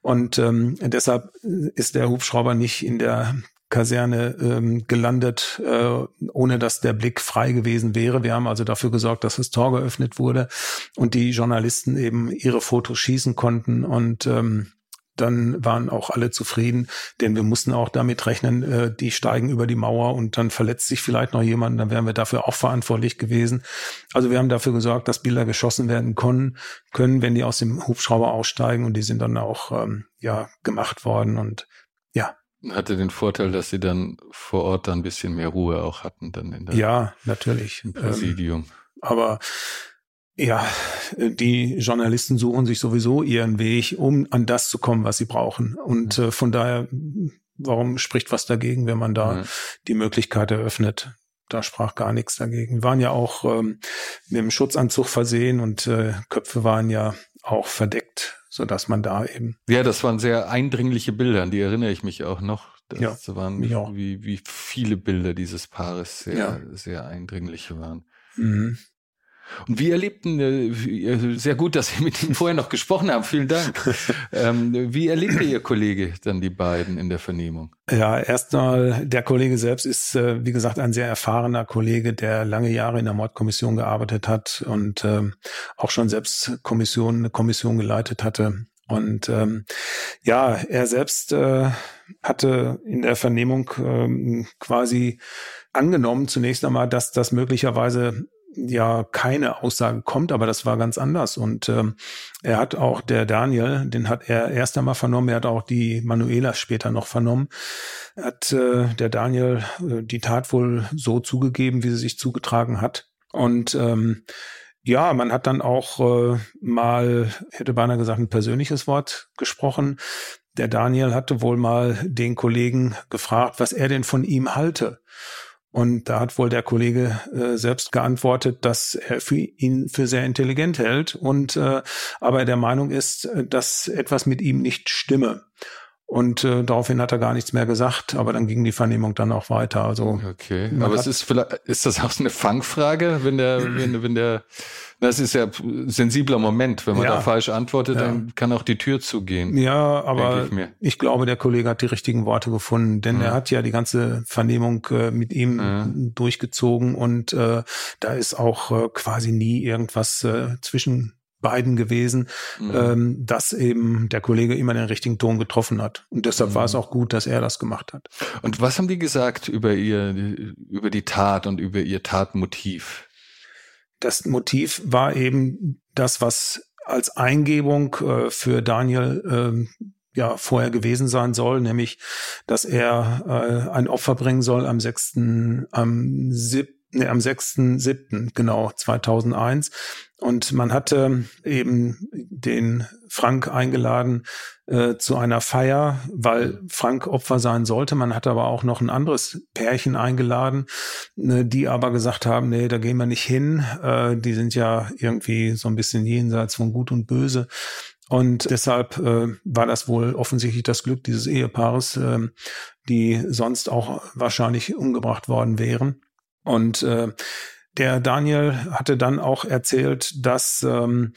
Und ähm, deshalb ist der Hubschrauber nicht in der Kaserne ähm, gelandet, äh, ohne dass der Blick frei gewesen wäre. Wir haben also dafür gesorgt, dass das Tor geöffnet wurde und die Journalisten eben ihre Fotos schießen konnten und ähm, dann waren auch alle zufrieden, denn wir mussten auch damit rechnen, äh, die steigen über die Mauer und dann verletzt sich vielleicht noch jemand, dann wären wir dafür auch verantwortlich gewesen. Also wir haben dafür gesorgt, dass Bilder geschossen werden können, können, wenn die aus dem Hubschrauber aussteigen und die sind dann auch ähm, ja gemacht worden und ja,
hatte den Vorteil, dass sie dann vor Ort dann ein bisschen mehr Ruhe auch hatten dann in der
Ja, natürlich.
Im Präsidium. Ähm,
aber ja, die Journalisten suchen sich sowieso ihren Weg, um an das zu kommen, was sie brauchen. Und äh, von daher, warum spricht was dagegen, wenn man da ja. die Möglichkeit eröffnet? Da sprach gar nichts dagegen. Wir waren ja auch ähm, mit dem Schutzanzug versehen und äh, Köpfe waren ja auch verdeckt so dass man da eben.
Ja, das waren sehr eindringliche Bilder, an die erinnere ich mich auch noch. Das ja, waren wie, wie viele Bilder dieses Paares sehr, ja. sehr eindringliche waren. Mhm. Und wie erlebten, äh, sehr gut, dass Sie mit ihm vorher noch gesprochen haben, vielen Dank. ähm, wie erlebte Ihr Kollege dann die beiden in der Vernehmung?
Ja, erstmal, der Kollege selbst ist, äh, wie gesagt, ein sehr erfahrener Kollege, der lange Jahre in der Mordkommission gearbeitet hat und ähm, auch schon selbst Kommission, eine Kommission geleitet hatte. Und ähm, ja, er selbst äh, hatte in der Vernehmung ähm, quasi angenommen zunächst einmal, dass das möglicherweise ja keine Aussage kommt, aber das war ganz anders. Und ähm, er hat auch der Daniel, den hat er erst einmal vernommen, er hat auch die Manuela später noch vernommen, hat äh, der Daniel äh, die Tat wohl so zugegeben, wie sie sich zugetragen hat. Und ähm, ja, man hat dann auch äh, mal, hätte beinahe gesagt, ein persönliches Wort gesprochen. Der Daniel hatte wohl mal den Kollegen gefragt, was er denn von ihm halte. Und da hat wohl der Kollege äh, selbst geantwortet, dass er für ihn für sehr intelligent hält und äh, aber der Meinung ist, dass etwas mit ihm nicht stimme. Und äh, daraufhin hat er gar nichts mehr gesagt, aber dann ging die Vernehmung dann auch weiter. Also
okay, aber es ist vielleicht ist das auch eine Fangfrage, wenn der wenn, wenn der das ist ja sensibler Moment, wenn man ja. da falsch antwortet, ja. dann kann auch die Tür zugehen.
Ja, aber ich, ich, glaube, der Kollege hat die richtigen Worte gefunden, denn ja. er hat ja die ganze Vernehmung äh, mit ihm durchgezogen und äh, da ist auch äh, quasi nie irgendwas äh, zwischen beiden gewesen, mhm. ähm, dass eben der Kollege immer den richtigen Ton getroffen hat. Und deshalb mhm. war es mhm. auch gut, dass er das gemacht hat.
Und was haben die gesagt über ihr, über die Tat und über ihr Tatmotiv?
Das Motiv war eben das, was als Eingebung äh, für Daniel äh, ja vorher gewesen sein soll, nämlich, dass er äh, ein Opfer bringen soll am 6., am 7., nee, am 6.7., genau, 2001. Und man hatte eben den Frank eingeladen äh, zu einer Feier, weil Frank Opfer sein sollte. Man hatte aber auch noch ein anderes Pärchen eingeladen, äh, die aber gesagt haben, nee, da gehen wir nicht hin. Äh, die sind ja irgendwie so ein bisschen jenseits von Gut und Böse. Und deshalb äh, war das wohl offensichtlich das Glück dieses Ehepaares, äh, die sonst auch wahrscheinlich umgebracht worden wären. Und äh, der Daniel hatte dann auch erzählt, dass ähm,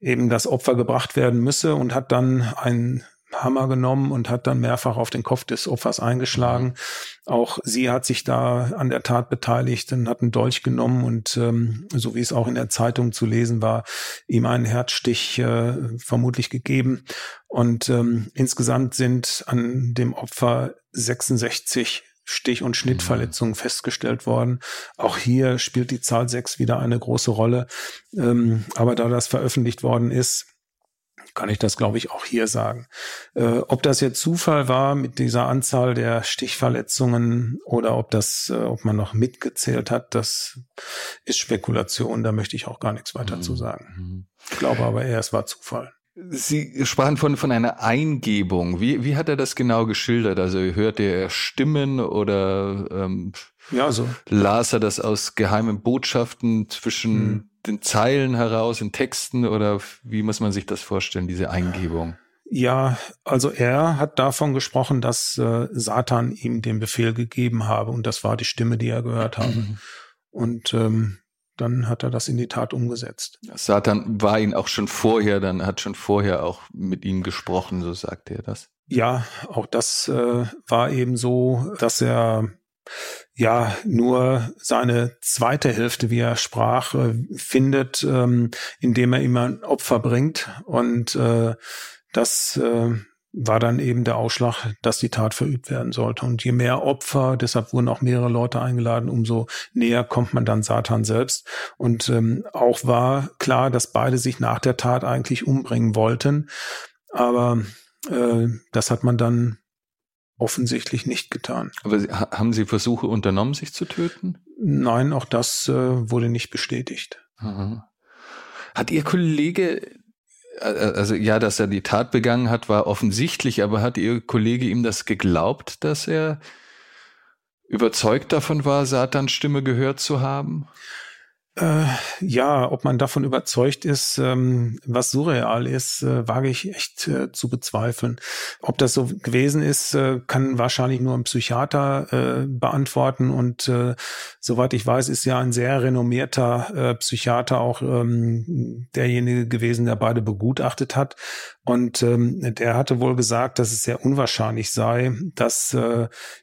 eben das Opfer gebracht werden müsse und hat dann einen Hammer genommen und hat dann mehrfach auf den Kopf des Opfers eingeschlagen. Auch sie hat sich da an der Tat beteiligt und hat einen Dolch genommen und ähm, so wie es auch in der Zeitung zu lesen war, ihm einen Herzstich äh, vermutlich gegeben. Und ähm, insgesamt sind an dem Opfer 66 Stich- und Schnittverletzungen festgestellt worden. Auch hier spielt die Zahl 6 wieder eine große Rolle. Ähm, aber da das veröffentlicht worden ist, kann ich das, glaube ich, auch hier sagen. Äh, ob das jetzt Zufall war mit dieser Anzahl der Stichverletzungen oder ob das, äh, ob man noch mitgezählt hat, das ist Spekulation. Da möchte ich auch gar nichts weiter mhm. zu sagen. Mhm. Ich glaube aber eher, es war Zufall.
Sie sprachen von, von einer Eingebung. Wie, wie hat er das genau geschildert? Also hörte er Stimmen oder ähm, ja, so. las er das aus geheimen Botschaften zwischen hm. den Zeilen heraus in Texten oder wie muss man sich das vorstellen, diese Eingebung?
Ja, also er hat davon gesprochen, dass äh, Satan ihm den Befehl gegeben habe und das war die Stimme, die er gehört habe. Mhm. Und ähm, dann hat er das in die Tat umgesetzt.
Satan war ihn auch schon vorher, dann hat schon vorher auch mit ihm gesprochen, so sagte er das.
Ja, auch das äh, war eben so, dass er ja nur seine zweite Hälfte, wie er sprach, äh, findet, ähm, indem er immer ein Opfer bringt und äh, das äh, war dann eben der Ausschlag, dass die Tat verübt werden sollte. Und je mehr Opfer, deshalb wurden auch mehrere Leute eingeladen, umso näher kommt man dann Satan selbst. Und ähm, auch war klar, dass beide sich nach der Tat eigentlich umbringen wollten. Aber äh, das hat man dann offensichtlich nicht getan.
Aber haben Sie Versuche unternommen, sich zu töten?
Nein, auch das äh, wurde nicht bestätigt.
Aha. Hat Ihr Kollege also ja, dass er die Tat begangen hat, war offensichtlich, aber hat Ihr Kollege ihm das geglaubt, dass er überzeugt davon war, Satans Stimme gehört zu haben?
Äh, ja, ob man davon überzeugt ist, ähm, was surreal ist, äh, wage ich echt äh, zu bezweifeln. Ob das so gewesen ist, äh, kann wahrscheinlich nur ein Psychiater äh, beantworten. Und äh, soweit ich weiß, ist ja ein sehr renommierter Psychiater auch ähm, derjenige gewesen, der beide begutachtet hat. Und ähm, der hatte wohl gesagt, dass es sehr unwahrscheinlich sei, dass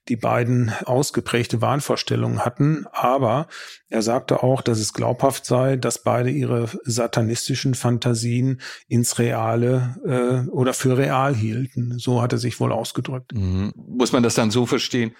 die beiden ausgeprägte Wahnvorstellungen hatten. Aber er sagte auch, dass es glaubhaft sei, dass beide ihre satanistischen Fantasien ins Reale äh, oder für real hielten. So hat er sich wohl ausgedrückt.
Mhm. Muss man das dann so verstehen?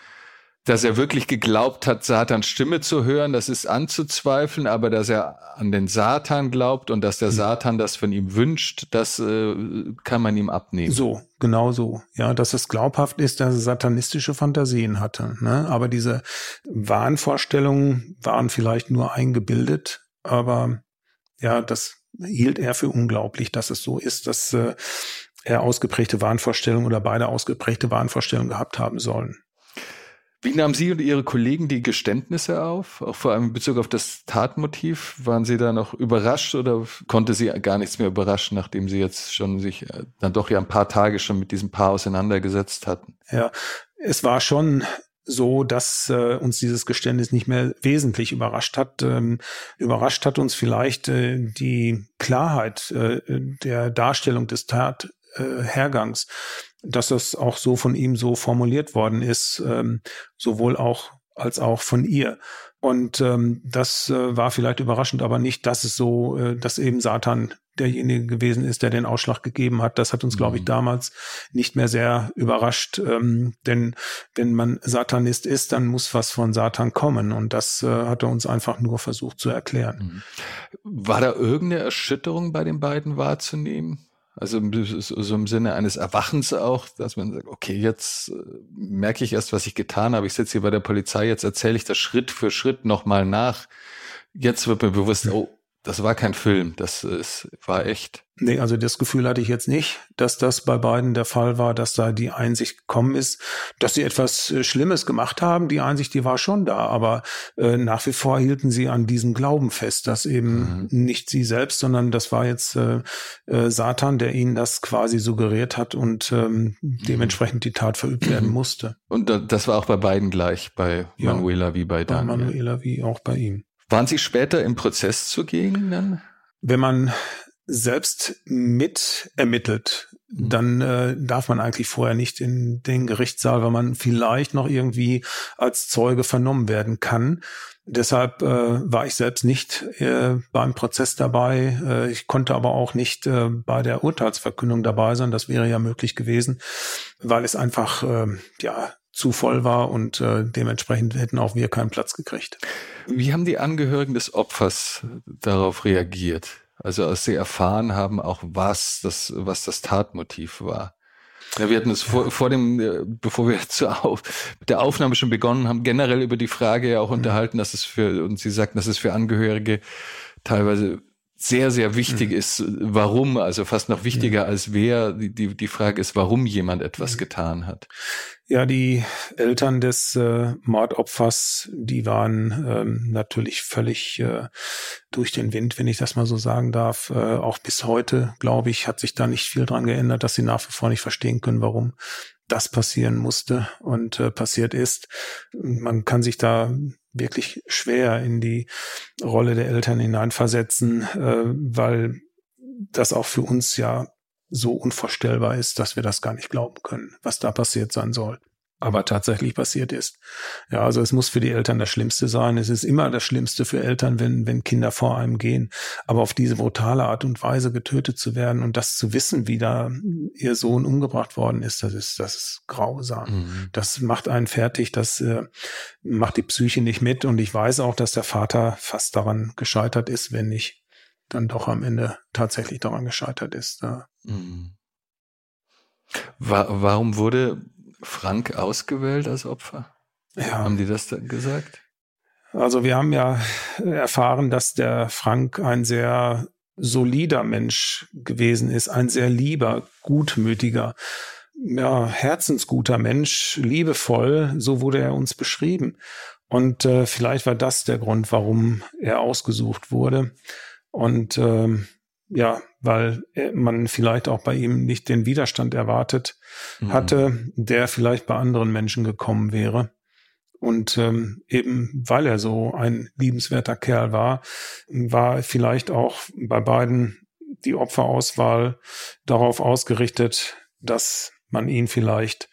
Dass er wirklich geglaubt hat, Satans Stimme zu hören, das ist anzuzweifeln, aber dass er an den Satan glaubt und dass der Satan das von ihm wünscht, das äh, kann man ihm abnehmen.
So, genau so. Ja, dass es glaubhaft ist, dass er satanistische Fantasien hatte. Ne? Aber diese Wahnvorstellungen waren vielleicht nur eingebildet, aber ja, das hielt er für unglaublich, dass es so ist, dass äh, er ausgeprägte Wahnvorstellungen oder beide ausgeprägte Wahnvorstellungen gehabt haben sollen.
Wie nahmen Sie und Ihre Kollegen die Geständnisse auf? Auch vor allem in Bezug auf das Tatmotiv? Waren Sie da noch überrascht oder konnte Sie gar nichts mehr überraschen, nachdem Sie jetzt schon sich äh, dann doch ja ein paar Tage schon mit diesem Paar auseinandergesetzt hatten?
Ja, es war schon so, dass äh, uns dieses Geständnis nicht mehr wesentlich überrascht hat. Ähm, überrascht hat uns vielleicht äh, die Klarheit äh, der Darstellung des Tathergangs dass das auch so von ihm so formuliert worden ist, ähm, sowohl auch als auch von ihr. Und ähm, das äh, war vielleicht überraschend, aber nicht, dass es so, äh, dass eben Satan derjenige gewesen ist, der den Ausschlag gegeben hat. Das hat uns, glaube ich, mhm. damals nicht mehr sehr überrascht. Ähm, denn wenn man Satanist ist, dann muss was von Satan kommen. Und das äh, hat er uns einfach nur versucht zu erklären.
Mhm. War da irgendeine Erschütterung bei den beiden wahrzunehmen? Also so im Sinne eines Erwachens auch, dass man sagt, okay, jetzt äh, merke ich erst, was ich getan habe. Ich sitze hier bei der Polizei, jetzt erzähle ich das Schritt für Schritt nochmal nach. Jetzt wird mir bewusst, oh, das war kein Film, das ist, war echt.
Nee, also das Gefühl hatte ich jetzt nicht, dass das bei beiden der Fall war, dass da die Einsicht gekommen ist, dass sie etwas äh, Schlimmes gemacht haben. Die Einsicht, die war schon da, aber äh, nach wie vor hielten sie an diesem Glauben fest, dass eben mhm. nicht sie selbst, sondern das war jetzt äh, äh, Satan, der ihnen das quasi suggeriert hat und ähm, mhm. dementsprechend die Tat verübt werden musste.
Und das war auch bei beiden gleich, bei ja, Manuela wie bei Daniel.
Bei Manuela wie auch bei ihm.
Waren Sie später im Prozess zugegen dann?
Wenn man selbst mit ermittelt, mhm. dann äh, darf man eigentlich vorher nicht in den Gerichtssaal, weil man vielleicht noch irgendwie als Zeuge vernommen werden kann. Deshalb äh, war ich selbst nicht äh, beim Prozess dabei. Äh, ich konnte aber auch nicht äh, bei der Urteilsverkündung dabei sein. Das wäre ja möglich gewesen, weil es einfach äh, ja zu voll war und äh, dementsprechend hätten auch wir keinen Platz gekriegt.
Wie haben die Angehörigen des Opfers darauf reagiert? Also als sie erfahren haben, auch was das, was das Tatmotiv war. Ja, wir hatten es vor, vor dem, äh, bevor wir zur Auf, mit der Aufnahme schon begonnen haben, generell über die Frage ja auch mhm. unterhalten, dass es für, und Sie sagten, dass es für Angehörige teilweise sehr, sehr wichtig mhm. ist, warum, also fast noch wichtiger mhm. als wer, die, die, Frage ist, warum jemand etwas mhm. getan hat.
Ja, die Eltern des äh, Mordopfers, die waren ähm, natürlich völlig äh, durch den Wind, wenn ich das mal so sagen darf. Äh, auch bis heute, glaube ich, hat sich da nicht viel dran geändert, dass sie nach wie vor nicht verstehen können, warum das passieren musste und äh, passiert ist. Man kann sich da wirklich schwer in die Rolle der Eltern hineinversetzen, äh, weil das auch für uns ja so unvorstellbar ist, dass wir das gar nicht glauben können, was da passiert sein soll aber tatsächlich passiert ist. Ja, also es muss für die Eltern das Schlimmste sein. Es ist immer das Schlimmste für Eltern, wenn, wenn Kinder vor einem gehen. Aber auf diese brutale Art und Weise getötet zu werden und das zu wissen, wie da ihr Sohn umgebracht worden ist, das ist, das ist grausam. Mhm. Das macht einen fertig, das äh, macht die Psyche nicht mit. Und ich weiß auch, dass der Vater fast daran gescheitert ist, wenn nicht dann doch am Ende tatsächlich daran gescheitert ist. Ja. Mhm.
Warum wurde Frank ausgewählt als Opfer? Ja. Haben die das dann gesagt?
Also wir haben ja erfahren, dass der Frank ein sehr solider Mensch gewesen ist, ein sehr lieber, gutmütiger, ja, herzensguter Mensch, liebevoll, so wurde er uns beschrieben. Und äh, vielleicht war das der Grund, warum er ausgesucht wurde. Und ähm, ja, weil man vielleicht auch bei ihm nicht den Widerstand erwartet mhm. hatte, der vielleicht bei anderen Menschen gekommen wäre. Und ähm, eben weil er so ein liebenswerter Kerl war, war vielleicht auch bei beiden die Opferauswahl darauf ausgerichtet, dass man ihn vielleicht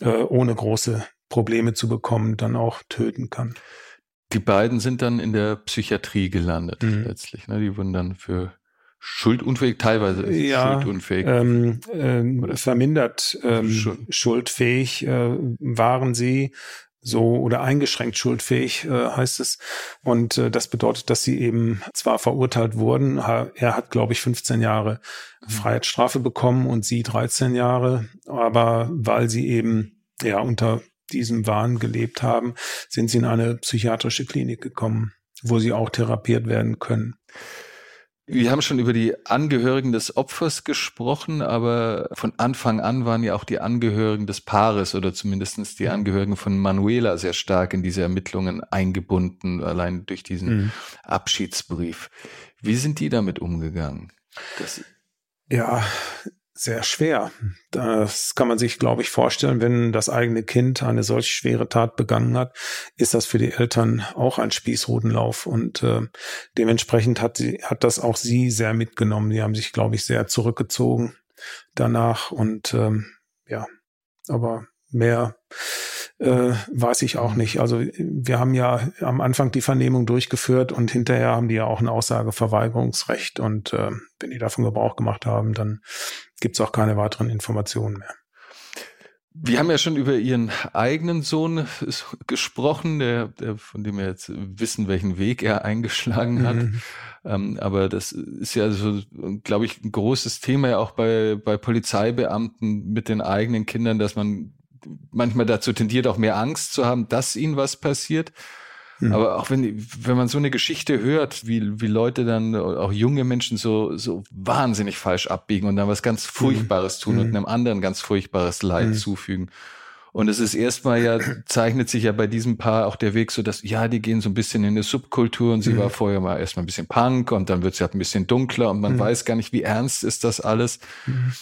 äh, ohne große Probleme zu bekommen dann auch töten kann.
Die beiden sind dann in der Psychiatrie gelandet mhm. letztlich. Ne? Die wurden dann für schuldunfähig, teilweise
ja, schuldunfähig. Ähm, ähm, vermindert ähm, Schuld. schuldfähig äh, waren sie so oder eingeschränkt schuldfähig äh, heißt es und äh, das bedeutet, dass sie eben zwar verurteilt wurden, er hat glaube ich 15 Jahre mhm. Freiheitsstrafe bekommen und sie 13 Jahre, aber weil sie eben ja unter diesem Wahn gelebt haben, sind sie in eine psychiatrische Klinik gekommen, wo sie auch therapiert werden können.
Wir haben schon über die Angehörigen des Opfers gesprochen, aber von Anfang an waren ja auch die Angehörigen des Paares oder zumindestens die Angehörigen von Manuela sehr stark in diese Ermittlungen eingebunden, allein durch diesen mhm. Abschiedsbrief. Wie sind die damit umgegangen?
Das ja, sehr schwer. Das kann man sich, glaube ich, vorstellen, wenn das eigene Kind eine solch schwere Tat begangen hat, ist das für die Eltern auch ein Spießrutenlauf und äh, dementsprechend hat sie hat das auch sie sehr mitgenommen. Die haben sich, glaube ich, sehr zurückgezogen danach und ähm, ja, aber mehr äh, weiß ich auch nicht. Also wir haben ja am Anfang die Vernehmung durchgeführt und hinterher haben die ja auch ein Aussageverweigerungsrecht und äh, wenn die davon Gebrauch gemacht haben, dann gibt es auch keine weiteren Informationen mehr.
Wir haben ja schon über Ihren eigenen Sohn gesprochen, der, der, von dem wir jetzt wissen, welchen Weg er eingeschlagen hat. Mhm. Ähm, aber das ist ja so, glaube ich, ein großes Thema ja auch bei, bei Polizeibeamten mit den eigenen Kindern, dass man manchmal dazu tendiert, auch mehr Angst zu haben, dass ihnen was passiert. Mhm. Aber auch wenn, wenn man so eine Geschichte hört, wie, wie Leute dann, auch junge Menschen so, so wahnsinnig falsch abbiegen und dann was ganz hm. Furchtbares tun mhm. und hm. einem anderen ganz furchtbares Leid mhm. zufügen. Und es ist erstmal ja, zeichnet sich ja bei diesem Paar auch der Weg so, dass, ja, die gehen so ein bisschen in eine Subkultur und sie mhm. war vorher mal erstmal ein bisschen Punk und dann wird sie halt ein bisschen dunkler und man mhm. weiß gar nicht, wie ernst ist das alles. Mhm.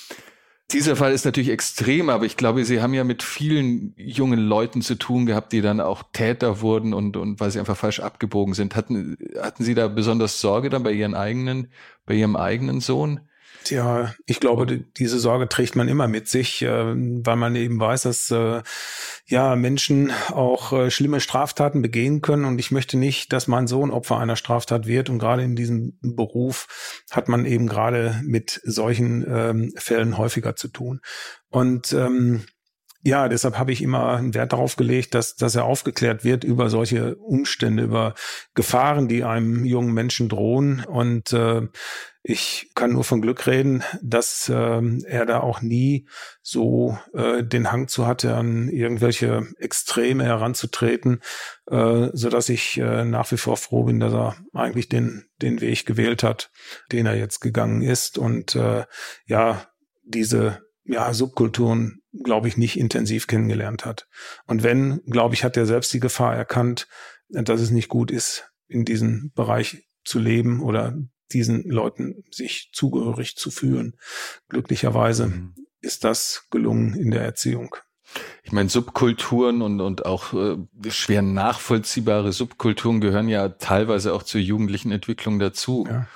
Dieser Fall ist natürlich extrem, aber ich glaube, Sie haben ja mit vielen jungen Leuten zu tun gehabt, die dann auch Täter wurden und, und weil sie einfach falsch abgebogen sind. Hatten, hatten Sie da besonders Sorge dann bei Ihren eigenen, bei Ihrem eigenen Sohn?
Tja, ich glaube, diese Sorge trägt man immer mit sich, äh, weil man eben weiß, dass äh, ja Menschen auch äh, schlimme Straftaten begehen können. Und ich möchte nicht, dass mein Sohn Opfer einer Straftat wird. Und gerade in diesem Beruf hat man eben gerade mit solchen ähm, Fällen häufiger zu tun. Und ähm, ja, deshalb habe ich immer einen Wert darauf gelegt, dass, dass er aufgeklärt wird über solche Umstände, über Gefahren, die einem jungen Menschen drohen. Und äh, ich kann nur von Glück reden, dass äh, er da auch nie so äh, den Hang zu hatte, an irgendwelche Extreme heranzutreten, äh, so dass ich äh, nach wie vor froh bin, dass er eigentlich den den Weg gewählt hat, den er jetzt gegangen ist und äh, ja diese ja, Subkulturen, glaube ich, nicht intensiv kennengelernt hat. Und wenn, glaube ich, hat er selbst die Gefahr erkannt, dass es nicht gut ist, in diesem Bereich zu leben oder diesen Leuten sich zugehörig zu fühlen. Glücklicherweise mhm. ist das gelungen in der Erziehung.
Ich meine, Subkulturen und, und auch äh, schwer nachvollziehbare Subkulturen gehören ja teilweise auch zur jugendlichen Entwicklung dazu. Ja.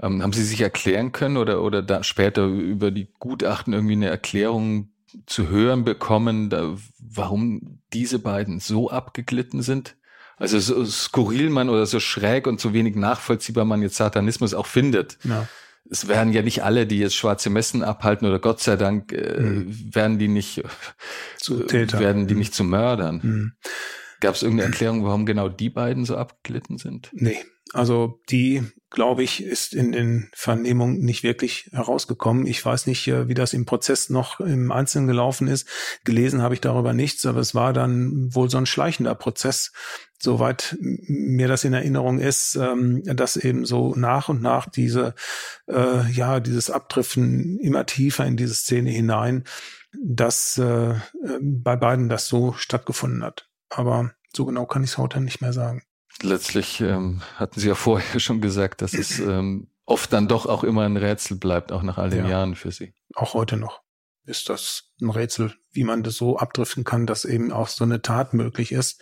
Ähm, haben Sie sich erklären können oder, oder da später über die Gutachten irgendwie eine Erklärung zu hören bekommen, da, warum diese beiden so abgeglitten sind? Also so skurril man oder so schräg und so wenig nachvollziehbar man jetzt Satanismus auch findet. Ja. Es werden ja nicht alle, die jetzt schwarze Messen abhalten oder Gott sei Dank äh, mhm. werden die nicht zu Täter. werden die nicht zu Mördern. Mhm. Gab es irgendeine Erklärung, warum genau die beiden so abgeglitten sind?
Nee, also die, glaube ich, ist in den Vernehmungen nicht wirklich herausgekommen. Ich weiß nicht, äh, wie das im Prozess noch im Einzelnen gelaufen ist. Gelesen habe ich darüber nichts, aber es war dann wohl so ein schleichender Prozess, soweit mir das in Erinnerung ist, ähm, dass eben so nach und nach diese, äh, ja, dieses Abdriften immer tiefer in diese Szene hinein, dass äh, bei beiden das so stattgefunden hat. Aber so genau kann ich es heute nicht mehr sagen
letztlich ähm, hatten Sie ja vorher schon gesagt, dass es ähm, oft dann doch auch immer ein Rätsel bleibt, auch nach all den ja. Jahren für Sie.
Auch heute noch ist das ein Rätsel, wie man das so abdriften kann, dass eben auch so eine Tat möglich ist.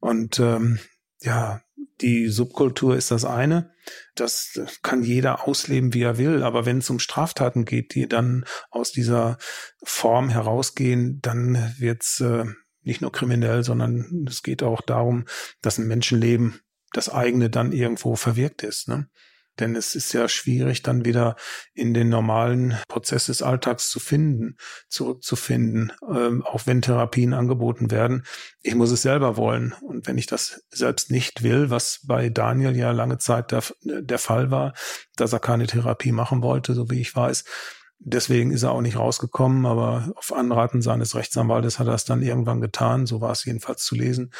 Und ähm, ja, die Subkultur ist das eine. Das kann jeder ausleben, wie er will. Aber wenn es um Straftaten geht, die dann aus dieser Form herausgehen, dann wird's äh, nicht nur kriminell, sondern es geht auch darum, dass ein Menschenleben, das eigene dann irgendwo verwirkt ist. Ne? Denn es ist ja schwierig, dann wieder in den normalen Prozess des Alltags zu finden, zurückzufinden, ähm, auch wenn Therapien angeboten werden. Ich muss es selber wollen. Und wenn ich das selbst nicht will, was bei Daniel ja lange Zeit der, der Fall war, dass er keine Therapie machen wollte, so wie ich weiß, Deswegen ist er auch nicht rausgekommen, aber auf Anraten seines Rechtsanwaltes hat er es dann irgendwann getan. So war es jedenfalls zu lesen.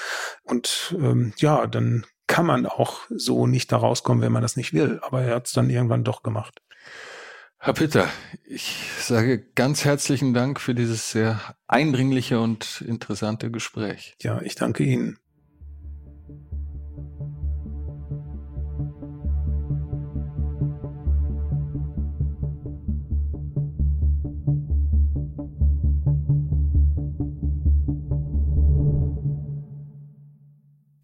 Und ähm, ja, dann kann man auch so nicht da rauskommen, wenn man das nicht will. Aber er hat es dann irgendwann doch gemacht.
Herr Pitter, ich sage ganz herzlichen Dank für dieses sehr eindringliche und interessante Gespräch.
Ja, ich danke Ihnen.